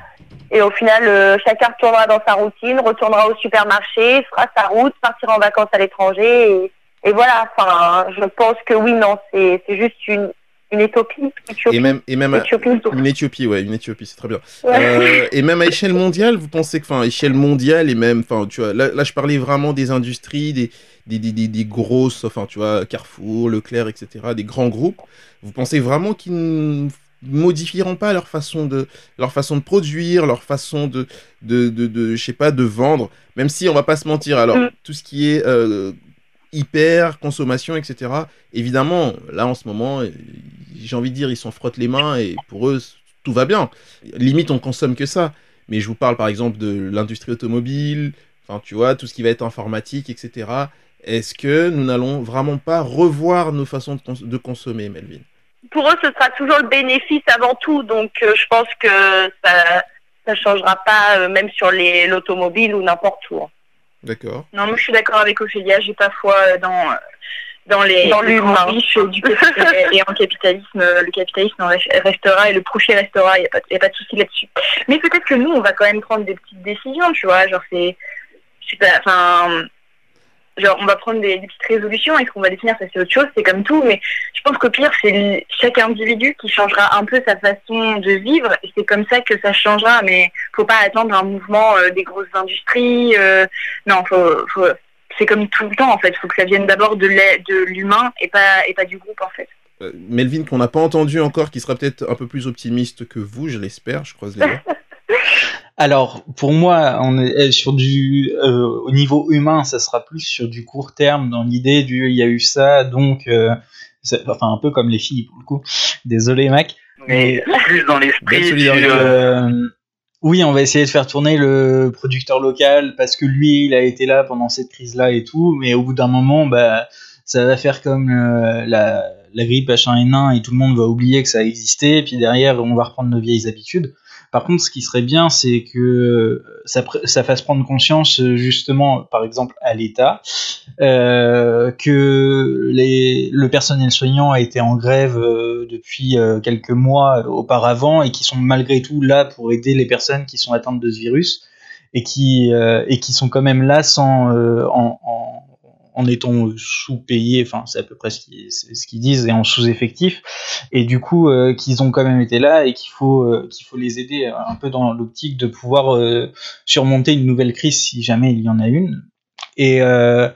Et au final, euh, chacun retournera dans sa routine, retournera au supermarché, fera sa route, partira en vacances à l'étranger. Et, et voilà, enfin, je pense que oui, non, c'est juste une, une. Utopie. et même, et même une Éthiopie, ouais, une Éthiopie, c'est très bien. Ouais. Euh, et même à échelle mondiale, vous pensez que, enfin, échelle mondiale et même, enfin, tu vois, là, là, je parlais vraiment des industries, des, des, des, des, des grosses, enfin, tu vois, Carrefour, Leclerc, etc., des grands groupes. Vous pensez vraiment qu'ils modifieront pas leur façon de, leur façon de produire, leur façon de, de, de, de je sais pas, de vendre, même si on va pas se mentir. Alors, Mm. tout ce qui est euh, hyper consommation, etc. Évidemment, là en ce moment, euh, j'ai envie de dire, ils s'en frottent les mains et pour eux, tout va bien. Limite, on consomme que ça. Mais je vous parle par exemple de l'industrie automobile, enfin tu vois, tout ce qui va être informatique, etc. Est-ce que nous n'allons vraiment pas revoir nos façons de, cons- de consommer, Melvin? Pour eux, ce sera toujours le bénéfice avant tout. Donc, euh, je pense que ça ça changera pas, euh, même sur les l'automobile ou n'importe où. D'accord. Non, moi je suis d'accord avec Ophélia, j'ai pas foi euh, dans dans les Dans les riches du [LAUGHS] et en capitalisme, le capitalisme re- restera et le profit restera, il n'y a, pas- y a pas de souci là-dessus. Mais peut-être que nous, on va quand même prendre des petites décisions, tu vois, genre c'est, je sais pas, enfin, genre on va prendre des, des petites résolutions, est-ce qu'on va définir ça c'est autre chose, c'est comme tout, mais je pense qu'au pire c'est chaque individu qui changera un peu sa façon de vivre et c'est comme ça que ça changera, mais faut pas attendre un mouvement euh, des grosses industries, euh, non, faut, faut, c'est comme tout le temps en fait. Il faut que ça vienne d'abord de l'humain et pas et pas du groupe en fait. Euh, Melvin, qu'on n'a pas entendu encore, qui sera peut-être un peu plus optimiste que vous, je l'espère, je croise les doigts. [LAUGHS] Alors, pour moi, on est euh, sur du euh, au niveau humain, ça sera plus sur du court terme dans l'idée du il y a eu ça, donc euh, enfin un peu comme les filles pour le coup. Désolé, Mac. Mais plus dans l'esprit euh, oui, on va essayer de faire tourner le producteur local parce que lui, il a été là pendant cette crise-là et tout, mais au bout d'un moment, bah, ça va faire comme euh, la, la grippe H1N1 et tout le monde va oublier que ça existait, et puis derrière, on va reprendre nos vieilles habitudes. Par contre, ce qui serait bien, c'est que ça, pr- ça fasse prendre conscience, euh, justement, par exemple, à l'État, euh, que le personnel soignant a été en grève euh, depuis euh, quelques mois auparavant et qui sont malgré tout là pour aider les personnes qui sont atteintes de ce virus et qui, euh, sont quand même là sans, euh, en, en, en étant sous-payés, enfin c'est à peu près ce qu'ils disent, et en sous-effectif, et du coup euh, qu'ils ont quand même été là et qu'il faut, euh, qu'il faut les aider un peu dans l'optique de pouvoir euh, surmonter une nouvelle crise si jamais il y en a une. Et, euh,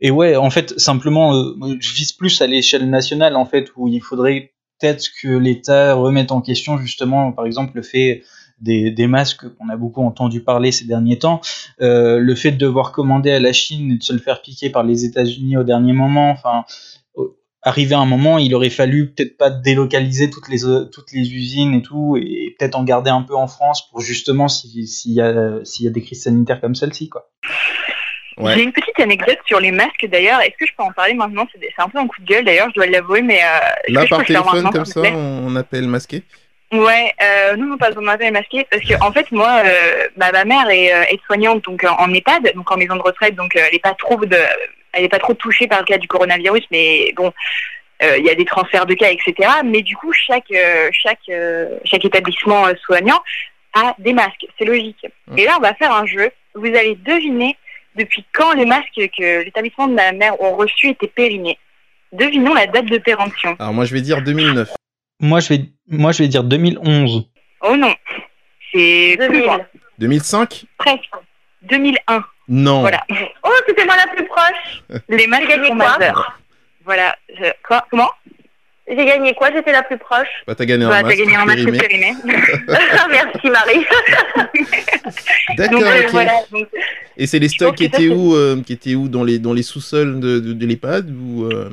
et ouais, en fait, simplement, euh, je vise plus à l'échelle nationale, en fait, où il faudrait peut-être que l'État remette en question, justement, par exemple, le fait des, des masques qu'on a beaucoup entendu parler ces derniers temps, euh, le fait de devoir commander à la Chine et de se le faire piquer par les États-Unis au dernier moment, enfin, arrivé à un moment, il aurait fallu peut-être pas délocaliser toutes les euh, toutes les usines et tout, et peut-être en garder un peu en France pour justement si- s'il y a s'il y a des crises sanitaires comme celle-ci, quoi. Ouais. J'ai une petite anecdote sur les masques d'ailleurs. Est-ce que je peux en parler maintenant? C'est c'est un peu un coup de gueule d'ailleurs, je dois l'avouer, mais euh, Là, par téléphone, comme ça, on appelle masqué. Ouais, euh, non, pas besoin d'un masqué, parce que en fait, moi, euh, bah, ma mère est euh, aide-soignante donc euh, en EHPAD, donc en maison de retraite, donc euh, elle est pas trop de, elle est pas trop touchée par le cas du coronavirus, mais bon, euh, il y a des transferts de cas, etc. Mais du coup, chaque euh, chaque euh, chaque établissement soignant a des masques, c'est logique. Mm. Et là, on va faire un jeu. Vous allez deviner depuis quand les masques que l'établissement de ma mère ont reçus étaient périmés. Devinons la date de péremption. Alors moi, je vais dire 2009. Moi, je vais, moi, je vais dire 2011. Oh non, c'est plus 2000. loin. 2005 Presque. 2001. Non. Voilà. Oh, c'était moi la plus proche. [LAUGHS] Les masques gagné quoi. Voilà. Je- Quoi Comment J'ai gagné quoi J'étais la plus proche. Bah, t'as gagné Bah, gagné un masque périmé. périmé. [LAUGHS] Merci Marie. [LAUGHS] D'accord, euh, ok. voilà. Donc, Et c'est les stocks qui étaient où, euh, qui étaient où dans les dans les sous-sols de, de, de l'EHPAD ou euh,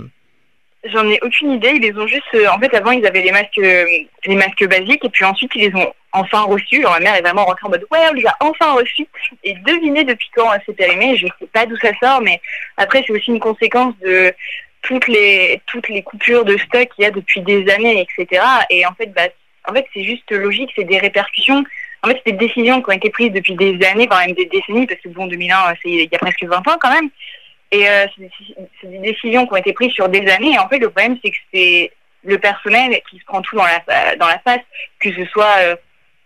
J'en ai aucune idée. Ils les ont juste. euh, en fait, avant, ils avaient les masques, euh, les masques basiques, et puis ensuite, ils les ont enfin reçus. Alors, ma mère est vraiment rentrée en mode Ouais, on les a enfin reçus. Et devinez depuis quand euh, c'est périmé. Je sais pas d'où ça sort, mais après, c'est aussi une conséquence de toutes les toutes les coupures de stock qu'il y a depuis des années, etc. Et en fait, bah, en fait, c'est juste logique. C'est des répercussions. En fait, c'est des décisions qui ont été prises depuis des années, voire même des décennies, parce que bon, 2001, euh, c'est il y a presque 20 ans quand même. Et euh, c'est des- décisions qui ont été prises sur des années. En fait, le problème, c'est que c'est le personnel qui se prend tout dans la, dans la face, que ce soit euh,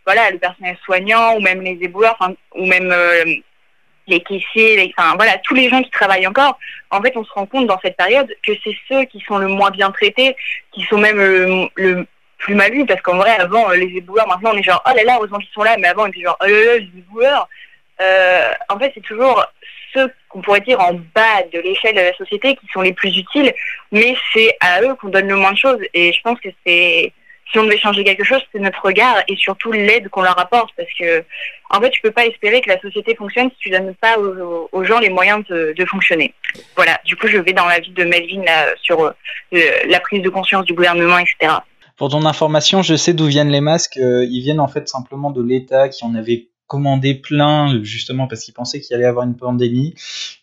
voilà, le personnel soignant ou même les éboueurs, ou même euh, les caissiers, les- enfin voilà, tous les gens qui travaillent encore. En fait, on se rend compte dans cette période que c'est ceux qui sont le moins bien traités, qui sont même le, le plus mal vus, parce qu'en vrai, avant, euh, les éboueurs, maintenant, on est genre, oh là là, heureusement qu'ils sont là, mais avant, on était genre, oh là là, les éboueurs. En fait, c'est toujours qu'on pourrait dire en bas de l'échelle de la société qui sont les plus utiles, mais c'est à eux qu'on donne le moins de choses. Et je pense que c'est, si on devait changer quelque chose, c'est notre regard et surtout l'aide qu'on leur apporte, parce que, en fait, tu peux pas espérer que la société fonctionne si tu donnes pas aux, gens les moyens de, de fonctionner. Voilà. Du coup, je vais dans la vie de Melvin là, sur euh, la prise de conscience du gouvernement, etc. Pour ton information, je sais d'où viennent les masques. euh, ils viennent en fait simplement de l'État qui en avait commandé plein, justement parce qu'ils pensaient qu'il allait y avoir une pandémie.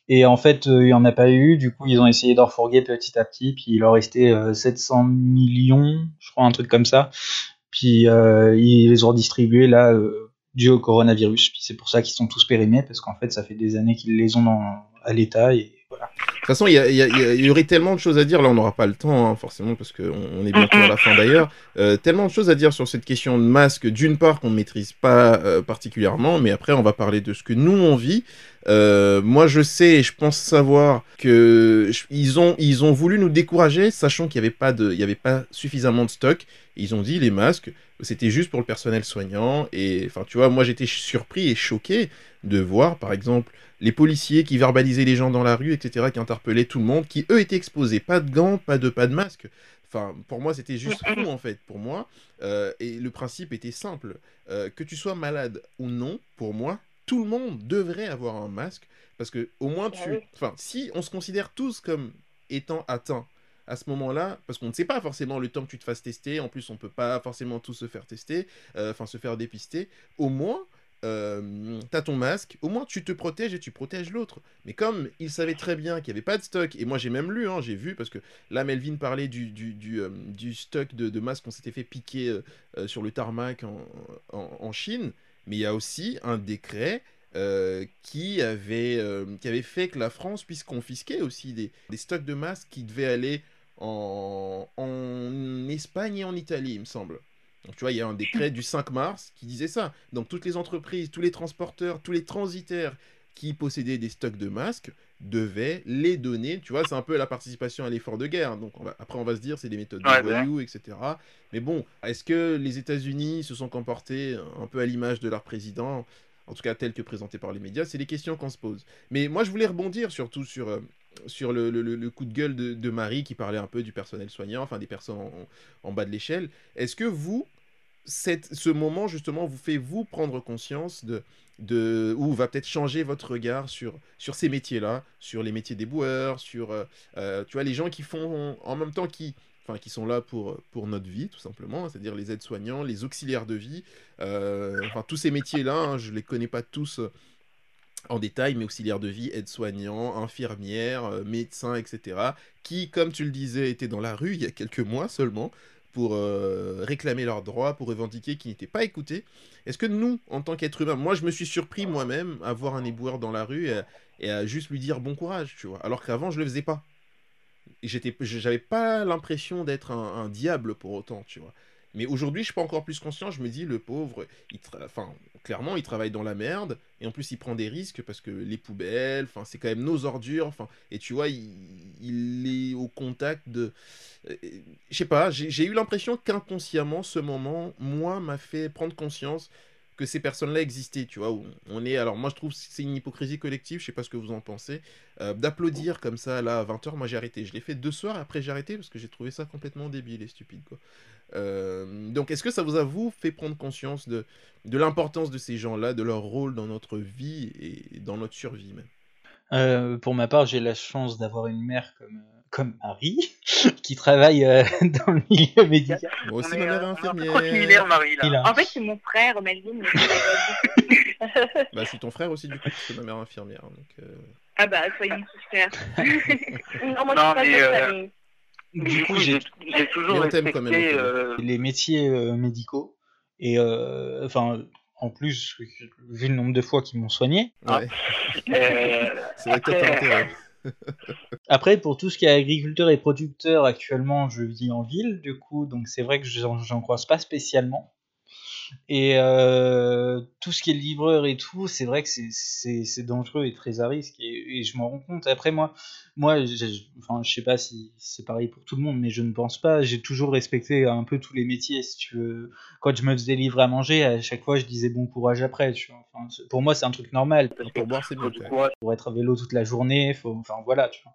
Et en fait, euh, il n'y en a pas eu. Du coup, ils ont essayé d'en refourguer petit à petit. Puis il leur restait euh, 700 millions, je crois, un truc comme ça. Puis euh, ils les ont distribués là euh, dû au coronavirus. Puis c'est pour ça qu'ils sont tous périmés, parce qu'en fait, ça fait des années qu'ils les ont à l'état et voilà. Toute façon, il y, aurait tellement de choses à dire. Là, on n'aura pas le temps, hein, forcément, parce qu'on on est bientôt à la fin d'ailleurs. Euh, tellement de choses à dire sur cette question de masque. D'une part, qu'on ne maîtrise pas euh, particulièrement, mais après, on va parler de ce que nous on vit. Euh, moi, je sais, et je pense savoir que ils ont ils ont voulu nous décourager, sachant qu'il n'y avait pas avait pas suffisamment de stock. Ils ont dit les masques, c'était juste pour le personnel soignant. Et enfin, tu vois, moi, j'étais surpris et choqué de voir, par exemple les policiers qui verbalisaient les gens dans la rue, etc., qui interpellaient tout le monde, qui eux étaient exposés. Pas de gants, pas de, pas de masque. Enfin, pour moi, c'était juste fou, en fait, pour moi. Euh, et le principe était simple. Euh, que tu sois malade ou non, pour moi, tout le monde devrait avoir un masque. Parce que, au moins, Ah tu. Enfin, si on se considère tous comme étant atteints à ce moment-là, parce qu'on ne sait pas forcément le temps que tu te fasses tester, en plus on peut pas forcément tous se faire tester, euh, enfin se faire dépister, au moins euh, t'as ton masque, au moins tu te protèges et tu protèges l'autre. Mais comme il savait très bien qu'il n'y avait pas de stock, et moi j'ai même lu, hein, j'ai vu, parce que là Melvin parlait du, du, du, euh, stock de, masques qu'on s'était fait piquer euh, euh, sur le tarmac en, en, Chine, mais il y a aussi un décret qui, avait, qui avait fait que la France puisse confisquer aussi des, des stocks de masques qui devaient aller en, en Espagne et en Italie, il me semble. Donc tu vois, il y a un décret du 5 mars qui disait ça. Donc toutes les entreprises, tous les transporteurs, tous les transitaires qui possédaient des stocks de masques devaient les donner. Tu vois, c'est un peu la participation à l'effort de guerre. Donc on va- après, on va se dire, c'est des méthodes de voyous, etc. Mais bon, est-ce que les États-Unis se sont comportés un peu à l'image de leur président en tout cas tel que présenté par les médias, c'est les questions qu'on se pose. Mais moi, je voulais rebondir surtout sur, euh, sur le, le- coup de gueule de, Marie qui parlait un peu du personnel soignant, enfin des personnes en, bas de l'échelle. Est-ce que vous, cette, ce moment justement, vous fait vous prendre conscience de, de ou va peut-être changer votre regard sur, sur ces métiers-là, sur les métiers des boueurs, sur euh, euh, tu vois les gens qui font en même temps qui enfin qui sont là pour, pour notre vie tout simplement, c'est-à-dire les aides-soignants, les auxiliaires de vie, euh, enfin tous ces métiers-là, hein, je les connais pas tous en détail, mais auxiliaires de vie, aides-soignants, infirmières, euh, médecins, etc., qui, comme tu le disais, étaient dans la rue il y a quelques mois seulement pour euh, réclamer leurs droits, pour revendiquer qu'ils n'étaient pas écoutés. Est-ce que nous, en tant qu'êtres humains, moi je me suis surpris moi-même à voir un éboueur dans la rue et à, juste lui dire bon courage, tu vois, alors qu'avant je le faisais pas. J'étais, j'avais pas l'impression d'être un diable pour autant, tu vois. Mais aujourd'hui, je suis pas encore plus conscient. Je me dis, le pauvre, enfin, clairement, il travaille dans la merde. Et en plus, il prend des risques parce que les poubelles, c'est quand même nos ordures. Enfin, et tu vois, il, est au contact de. euh, Je sais pas, j'ai eu l'impression qu'inconsciemment, ce moment, moi, m'a fait prendre conscience que ces personnes-là existaient, tu vois. on est, alors moi je trouve que c'est une hypocrisie collective, je sais pas ce que vous en pensez, euh, d'applaudir comme ça là à 20h, moi j'ai arrêté. Je l'ai fait deux soirs, après j'ai arrêté parce que j'ai trouvé ça complètement débile et stupide, quoi. Euh, donc est-ce que ça vous a, vous, fait prendre conscience de, de l'importance de ces gens-là, de leur rôle dans notre vie et dans notre survie même? Euh, pour ma part, j'ai la chance d'avoir une mère comme, comme Marie, [LAUGHS] qui travaille euh, [LAUGHS] dans le milieu médical. Moi aussi, ma mère est euh, infirmière. trop similaires, Marie, là. Il a- En fait, c'est mon frère, Melvin. [LAUGHS] Bah, je suis ton frère aussi, du coup, parce que ma mère est infirmière. Donc, euh, ah bah, soyons tous frères. Non, moi, Non, je suis mais, euh. Du coup, j'ai j'ai toujours quand même, respecté. Euh, les métiers euh, médicaux. Et euh, enfin, en plus, vu le nombre de fois qu'ils m'ont soigné. Ah. ouais. euh, C'est vrai que t'as intérêt. Après, pour tout ce qui est agriculteur et producteur, actuellement, je vis en ville, du coup, donc c'est vrai que j'en croise pas spécialement. Et euh, tout ce qui est livreur et tout, c'est vrai que c'est- dangereux et très à risque. Et, et je m'en rends compte. Après, moi, moi j'ai- enfin, je sais pas si c'est pareil pour tout le monde, mais je ne pense pas. J'ai toujours respecté un peu tous les métiers. Si tu veux. Quand je me faisais livrer à manger, à chaque fois, je disais bon courage après. Tu vois. Enfin, pour moi, c'est un truc normal Pour c'est pour être à vélo toute la journée, faut, enfin voilà, tu vois.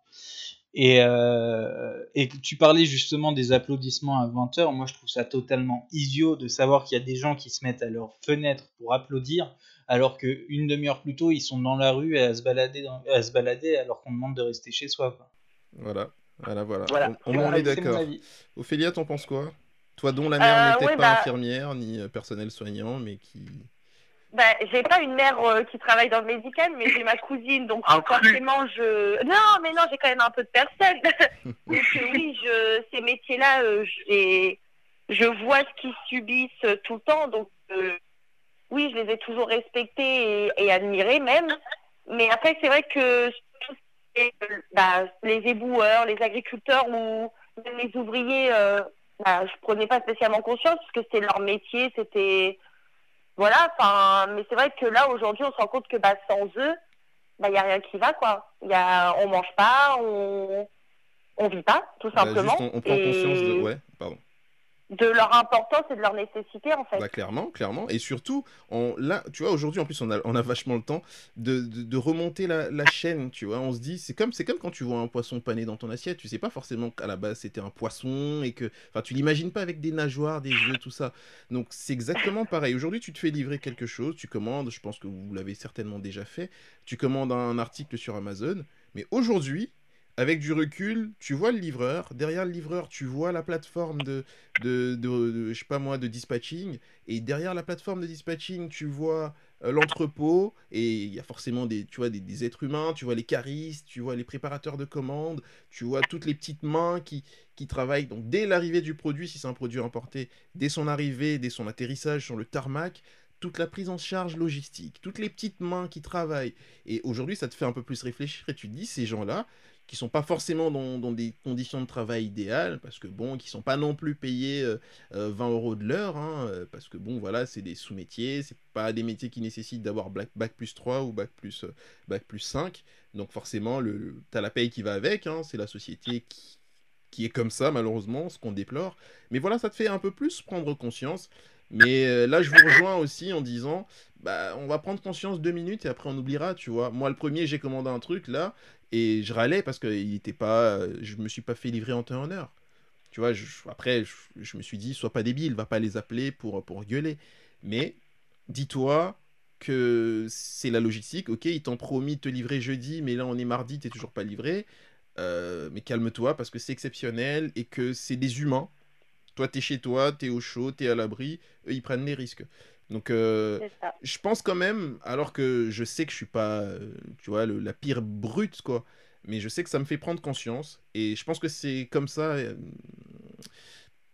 Et, euh, et tu parlais justement des applaudissements à 20h, moi je trouve ça totalement idiot de savoir qu'il y a des gens qui se mettent à leur fenêtre pour applaudir, alors qu'une demi-heure plus tôt ils sont dans la rue à se balader, dans- à se balader alors qu'on demande de rester chez soi. Quoi. Voilà, voilà, voilà. Voilà. On, on Voilà, est d'accord. Ophélia, t'en penses quoi? Toi dont la mère Euh, n'était ouais, pas bah- infirmière ni euh, personnel soignant, mais qui... Bah, j'ai pas une mère euh, qui travaille dans le médical, mais j'ai ma cousine, donc Ah, forcément je. Non, mais non, j'ai quand même un peu de personne. [LAUGHS] donc euh, oui, je ces métiers-là, euh, je vois ce qu'ils subissent euh, tout le temps, donc oui, je les ai toujours respectés et, et admirés même. Mais après, c'est vrai que bah, les éboueurs, les agriculteurs ou même les ouvriers, bah, je prenais pas spécialement conscience parce que c'était leur métier, c'était voilà. Enfin, mais c'est vrai que là aujourd'hui, on se rend compte que bah, sans eux, bah, y a rien qui va quoi. Y a, on mange pas, on on vit pas, tout Bah, simplement. juste, on, on prend Et conscience de. Ouais, pardon. De leur importance et de leur nécessité en fait. Bah, clairement, clairement. Et surtout, on, là, tu vois, aujourd'hui, en plus, on a, on a vachement le temps de, de, de remonter la, la chaîne, tu vois. On se dit, c'est comme, c'est comme quand tu vois un poisson pané dans ton assiette. Tu sais pas forcément qu'à la base, c'était un poisson et que. Enfin, tu l'imagines pas avec des nageoires, des yeux, tout ça. Donc, c'est exactement pareil. Aujourd'hui, tu te fais livrer quelque chose, tu commandes, je pense que vous l'avez certainement déjà fait. Tu commandes un article sur Amazon. Mais aujourd'hui, avec du recul, tu vois le livreur. Derrière le livreur, tu vois la plateforme de, de, je sais pas moi, de dispatching. Et derrière la plateforme de dispatching, tu vois euh, l'entrepôt. Et il y a forcément des, tu vois, des, des êtres humains. Tu vois les caristes, tu vois les préparateurs de commandes. Tu vois toutes les petites mains qui, qui travaillent. Donc dès l'arrivée du produit, si c'est un produit importé, dès son arrivée, dès son atterrissage sur le tarmac, toute la prise en charge logistique, toutes les petites mains qui travaillent. Et aujourd'hui, ça te fait un peu plus réfléchir et tu te dis, ces gens-là, qui sont pas forcément dans, des conditions de travail idéales, parce que bon, qui sont pas non plus payés euh, euh, 20 euros de l'heure, hein, euh, parce que bon, voilà, c'est des sous-métiers, c'est pas des métiers qui nécessitent d'avoir bac, plus 3 ou bac plus, euh, bac plus 5, donc forcément, le, t'as la paye qui va avec, hein, c'est la société qui, qui est comme ça, malheureusement, ce qu'on déplore. Mais voilà, ça te fait un peu plus prendre conscience. Mais euh, là, je vous rejoins aussi en disant, bah, on va prendre conscience deux minutes et après on oubliera, tu vois. Moi, le premier, j'ai commandé un truc là et je râlais parce que il était pas, euh, je me suis pas fait livrer en temps et en heure. Tu vois, je- après, je, je me suis dit, sois pas débile, va pas les appeler pour, pour gueuler. Mais dis-toi que c'est la logistique, ok, ils t'ont promis de te livrer jeudi, mais là on est mardi, t'es toujours pas livré. Euh, mais calme-toi parce que c'est exceptionnel et que c'est des humains. Toi, t'es chez toi, t'es au chaud, t'es à l'abri, eux, ils prennent les risques. Donc, euh, je pense quand même, alors que je sais que je suis pas, euh, tu vois, le- la pire brute, quoi, mais je sais que ça me fait prendre conscience, et je pense que c'est comme ça, euh,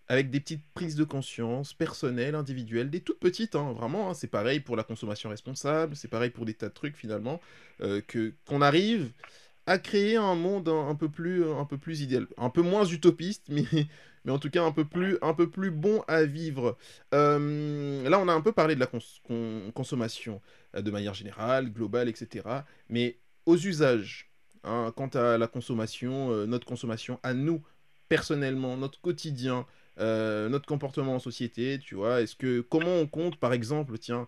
avec des petites prises de conscience personnelles, individuelles, des toutes petites, hein, vraiment, hein, c'est pareil pour la consommation responsable, c'est pareil pour des tas de trucs, finalement, euh, que qu'on arrive à créer un monde un, un peu plus, un peu plus idéal, un peu moins utopiste, [LAUGHS] mais, mais en tout cas un peu plus, un peu plus bon à vivre. Euh, là, on a un peu parlé de la cons- con- consommation euh, de manière générale, globale, etc. Mais aux usages, hein, quant à la consommation, euh, notre consommation à nous, personnellement, notre quotidien, notre comportement en société, tu vois, est-ce que, comment on compte, par exemple, tiens,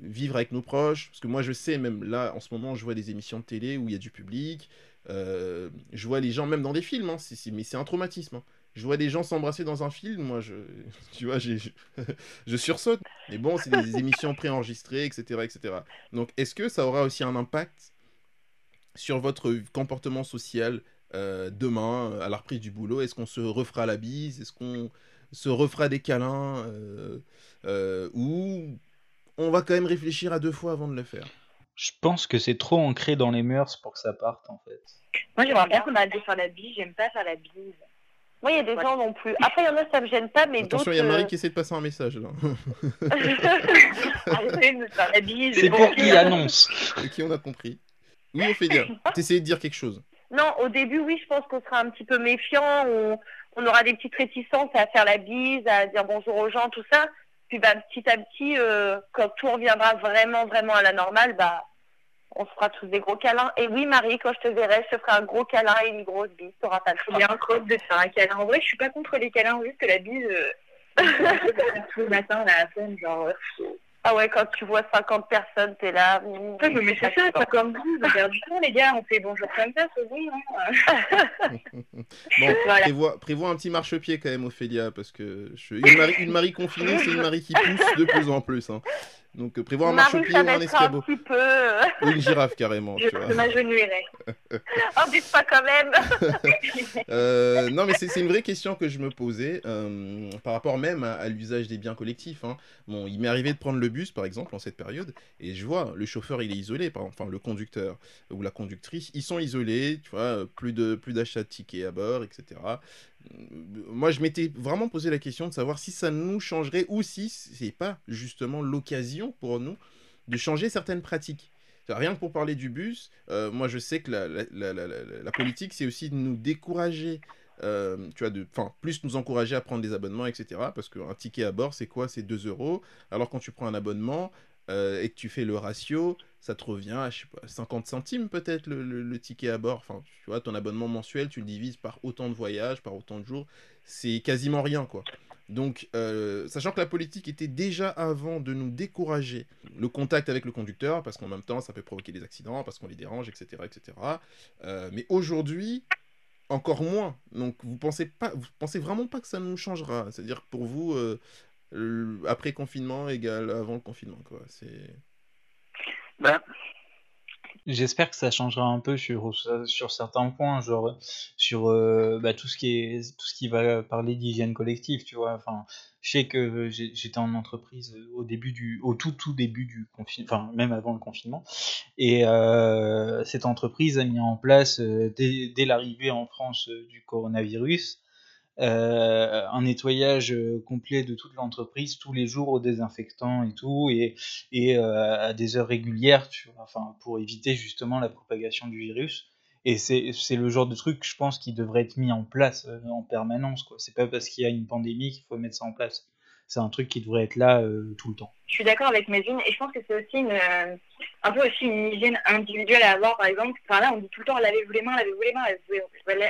vivre avec nos proches, parce que moi je sais, même là, en ce moment, je vois des émissions de télé où il y a du public, je vois les gens, même dans des films, hein, mais c'est un traumatisme. hein. Je vois des gens s'embrasser dans un film, moi, je, [LAUGHS] tu vois, j'ai, je, [LAUGHS] je sursaute. Mais bon, c'est des émissions préenregistrées, etc., etc. Donc, est-ce que ça aura aussi un impact sur votre comportement social euh, demain, à la reprise du boulot? Est-ce qu'on se refera la bise? Est-ce qu'on se refera des câlins euh, euh, Ou on va quand même réfléchir à deux fois avant de le faire? Je pense que c'est trop ancré dans les mœurs pour que ça parte en fait. Moi, j'aimerais bien qu'on arrête de faire la bise. J'aime pas faire la bise. Moi, il y a des Ouais. gens non plus. Après, il y en a, ça me gêne pas, mais d'autres. Attention, il y a Marie euh, qui essaie de passer un message là. [LAUGHS] C'est pour qui annonce [LAUGHS] qui on a compris. Oui, Ophélia, t'essayais de dire quelque chose. Non, au début, oui, je pense qu'on sera un petit peu méfiant. On, on aura des petites réticences à faire la bise, à dire bonjour aux gens, tout ça. Puis, bah, petit à petit, euh, quand tout reviendra vraiment, vraiment à la normale, bah, on se fera tous des gros câlins. Et oui, Marie, quand je te verrai, je te ferai un gros câlin et une grosse bise. T'auras pas le C'est choix. bien trop de faire un câlin. En vrai, je suis pas contre les câlins, juste que la bise. Euh... [LAUGHS] Tous les matins, la flemme, genre. Ah ouais, quand tu vois 50 personnes, t'es là. me mets ça, c'est pas comme vous, vous perdez du temps, les gars. On fait bonjour comme ça, c'est bon, hein. Bon, [LAUGHS] Voilà. prévois, prévois un petit marchepied quand même, Ophélia, parce que je- une, Marie, une Marie confinée, c'est une Marie qui pousse de plus en plus. hein. Donc euh, prévois un marchepied ou un escabeau. peu. Ou une girafe carrément, Je m'agenouillerai. [LAUGHS] Oh, dites pas quand même. [LAUGHS] Euh, non, mais c'est une vraie question que je me posais euh, par rapport même à, à l'usage des biens collectifs. hein. Bon, il m'est arrivé de prendre le bus, par exemple, en cette période, et je vois, le chauffeur, il est isolé, par enfin, le conducteur ou la conductrice, ils sont isolés, tu vois, plus de plus d'achat de tickets à bord, etc. moi, je m'étais vraiment posé la question de savoir si ça nous changerait ou si c'est pas justement l'occasion pour nous de changer certaines pratiques. Rien que pour parler du bus, euh, moi je sais que la, la, la, la politique, c'est aussi de nous décourager, euh, tu vois, de, enfin, plus nous encourager à prendre des abonnements, etc. Parce qu'un ticket à bord, c'est quoi? C'est 2 euros. Alors quand tu prends un abonnement euh, et que tu fais le ratio, ça te revient à, je sais pas, 50 centimes peut-être le, le, ticket à bord. Enfin, tu vois, ton abonnement mensuel, tu le divises par autant de voyages, par autant de jours. C'est quasiment rien, quoi. Donc, euh, sachant que la politique était déjà avant de nous décourager le contact avec le conducteur, parce qu'en même temps, ça peut provoquer des accidents, parce qu'on les dérange, etc., etc. Euh, mais aujourd'hui, encore moins. Donc, vous pensez pas, vous pensez vraiment pas que ça nous changera. C'est-à-dire pour vous, euh, après confinement égale avant le confinement, quoi. C'est. Ben, J'espère que ça changera un peu sur, sur certains points, genre sur euh, bah, tout ce qui est tout ce qui va parler d'hygiène collective, tu vois. Enfin, je sais que j'étais en entreprise du au tout tout début du confinement, enfin même avant le confinement, et euh, cette entreprise a mis en place euh, dès l'arrivée en France du coronavirus euh, un nettoyage euh, complet de toute l'entreprise tous les jours au désinfectant et tout, et, euh, à des heures régulières, enfin, pour éviter justement la propagation du virus. Et c'est le genre de truc, je pense, qui devrait être mis en place en permanence. C'est pas parce qu'il y a une pandémie qu'il faut mettre ça en place c'est un truc qui devrait être là tout le temps. Je suis d'accord avec Mézine et je pense que c'est aussi une, euh, un peu aussi une hygiène individuelle à avoir, par exemple. Enfin là, on dit tout le temps lavez-vous les mains, lavez-vous les mains,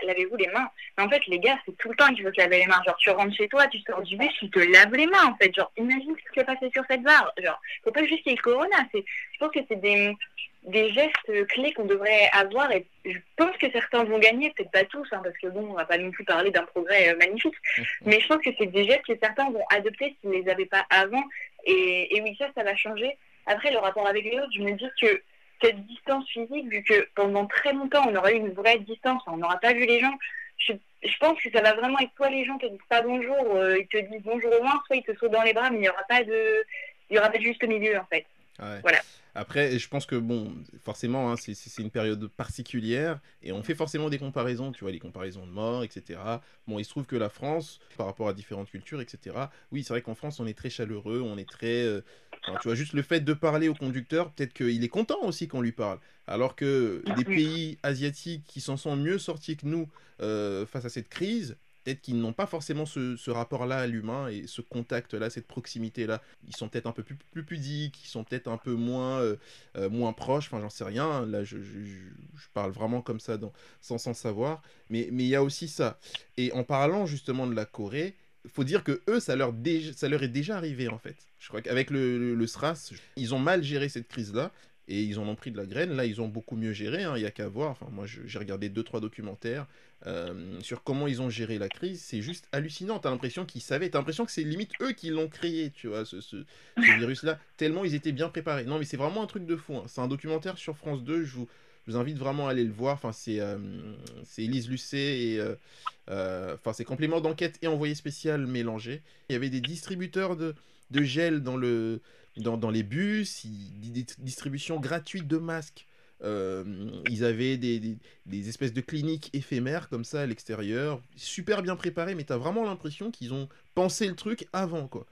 lavez-vous les mains. Mais en fait, les gars, c'est tout le temps qu'il faut se laver les mains. Genre, tu rentres chez toi, tu sors du bus, tu te laves les mains, en fait. Genre, imagine ce qui s'est passé sur cette barre. Genre, faut pas juste qu'il y ait le corona. Je pense que c'est des des gestes clés qu'on devrait avoir et je pense que certains vont gagner, peut-être pas tous, hein, parce que bon, on va pas non plus parler d'un progrès euh, magnifique, [LAUGHS] mais je pense que c'est des gestes que certains vont adopter s'ils ne les avaient pas avant et, et, oui, ça, ça va changer. Après, le rapport avec les autres, je me dis que cette distance physique, vu que pendant très longtemps, on aurait eu une vraie distance, on n'aura pas vu les gens, je, pense que ça va vraiment être soit les gens te disent pas bonjour, euh, ils te disent bonjour au moins, soit ils te sautent dans les bras, mais il n'y aura pas de, il y aura pas de juste milieu en fait. Voilà. Après, je pense que, bon, forcément, hein, c'est une période particulière et on fait forcément des comparaisons, tu vois, les comparaisons de morts, etc. Bon, il se trouve que la France, par rapport à différentes cultures, etc., oui, c'est vrai qu'en France, on est très chaleureux, on est très. Euh, tu vois, juste le fait de parler au conducteur, peut-être qu'il est content aussi qu'on lui parle. Alors que des pays asiatiques qui s'en sont mieux sortis que nous euh, face à cette crise, peut-être qu'ils n'ont pas forcément ce, rapport-là à l'humain et ce contact-là, cette proximité-là. Ils sont peut-être un peu plus, plus, pudiques, ils sont peut-être un peu moins, euh, euh, moins proches, enfin j'en sais rien, là je, je, je, parle vraiment comme ça sans, sans savoir, mais il y a aussi ça. Et en parlant justement de la Corée, faut dire que eux, ça leur, ça leur est déjà arrivé en fait. Je crois qu'avec le, le, le, SRAS, ils ont mal géré cette crise-là et ils en ont pris de la graine. Là, ils ont beaucoup mieux géré, hein, il n'y a qu'à voir. Enfin, moi, j'ai regardé deux trois documentaires euh, sur comment ils ont géré la crise. C'est juste hallucinant. T'as l'impression qu'ils savaient. T'as l'impression que c'est limite eux qui l'ont créé, tu vois, ce, ce, [LAUGHS] virus-là. Tellement ils étaient bien préparés. Non, mais c'est vraiment un truc de fou. Hein. C'est un documentaire sur France 2. Je vous, je vous invite vraiment à aller le voir. Enfin, c'est euh, Elise Lucet et euh, euh, enfin c'est complément d'enquête et envoyé spécial mélangé. Il y avait des distributeurs de, de gel dans le dans, dans les bus, des distributions gratuites de masques. ils avaient des, des, des, espèces de cliniques éphémères comme ça à l'extérieur, super bien préparées, mais tu as vraiment l'impression qu'ils ont pensé le truc avant quoi.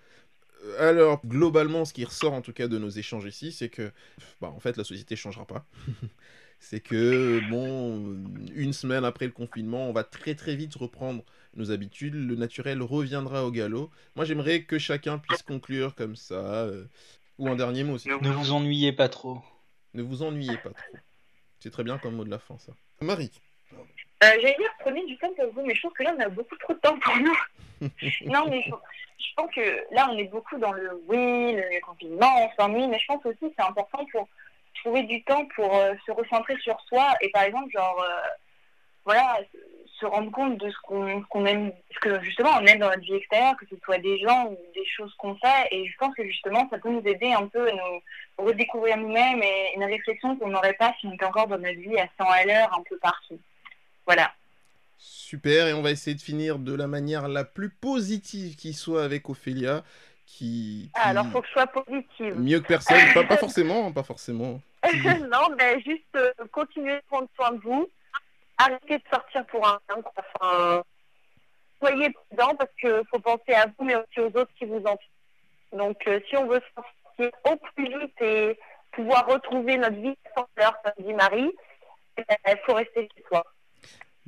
Alors, globalement, ce qui ressort en tout cas de nos échanges ici, c'est que, bah, en fait, la société changera pas. [LAUGHS] c'est que, bon, une semaine après le confinement, on va très très vite reprendre nos habitudes, le naturel reviendra au galop. Moi, j'aimerais que chacun puisse conclure comme ça. Euh, ou un dernier mot aussi. Ne vous ennuyez pas trop. Ne vous ennuyez pas trop. C'est très bien comme mot de la fin, ça. Marie. Euh, J'allais dire, prenez du temps pour vous, mais je pense que là, on a beaucoup trop de temps pour nous. [LAUGHS] non, mais je, je, pense que là, on est beaucoup dans le oui, le confinement, on s'ennuie, mais je pense aussi que c'est important pour trouver du temps pour euh, se recentrer sur soi et par exemple, genre, euh, voilà, se rendre compte de ce qu'on aime, ce que justement on aime dans notre vie extérieure, que ce soit des gens ou des choses qu'on fait. Et je pense que justement, ça peut nous aider un peu à nous redécouvrir nous-mêmes et une réflexion qu'on n'aurait pas si on était encore dans notre vie à 100 à l'heure, un peu partout. Voilà. Super, et on va essayer de finir de la manière la plus positive qui soit avec Ophélia. Qui, Ah, alors faut que je sois positive. Mieux que personne, pas, pas [LAUGHS] forcément, pas forcément. [LAUGHS] non, mais juste euh, continuer de prendre soin de vous arrêtez de sortir pour un enfin, soyez prudents parce qu'il faut penser à vous, mais aussi aux autres qui vous entourent. Donc, euh, si on veut sortir au plus vite et pouvoir retrouver notre vie sans peur, comme dit Marie, il faut rester chez soi.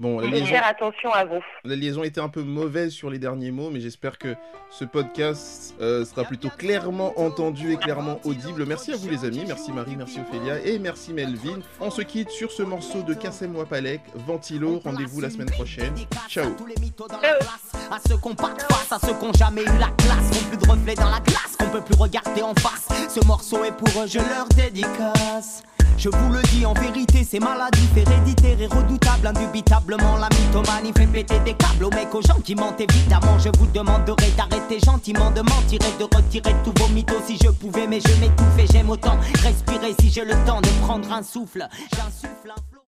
Bon, la liaison, faire attention à vous. la liaison était un peu mauvaise sur les derniers mots, mais j'espère que ce podcast euh, sera plutôt clairement entendu et clairement audible. Merci à vous les amis, merci Marie, merci Ophélia et merci Melvin. On se quitte sur ce morceau de Kassem Wapalek, Ventilo. Rendez-vous la semaine prochaine. Ciao. À ceux qu'on pas de face, à ceux qu'on jamais eu la classe, qu'on plus de reflets dans la glace, qu'on peut plus regarder en face. Ce morceau est pour eux, je leur dédicace. Je vous le dis en vérité, c'est maladif, héréditaire et redoutable. Indubitablement, la mythomanie fait péter des câbles aux mecs, aux gens qui mentent évidemment. Je vous demanderai d'arrêter gentiment de mentir et de retirer tous vos mythos si je pouvais, mais je m'étouffe et j'aime autant respirer si j'ai le temps de prendre un souffle. J'insuffle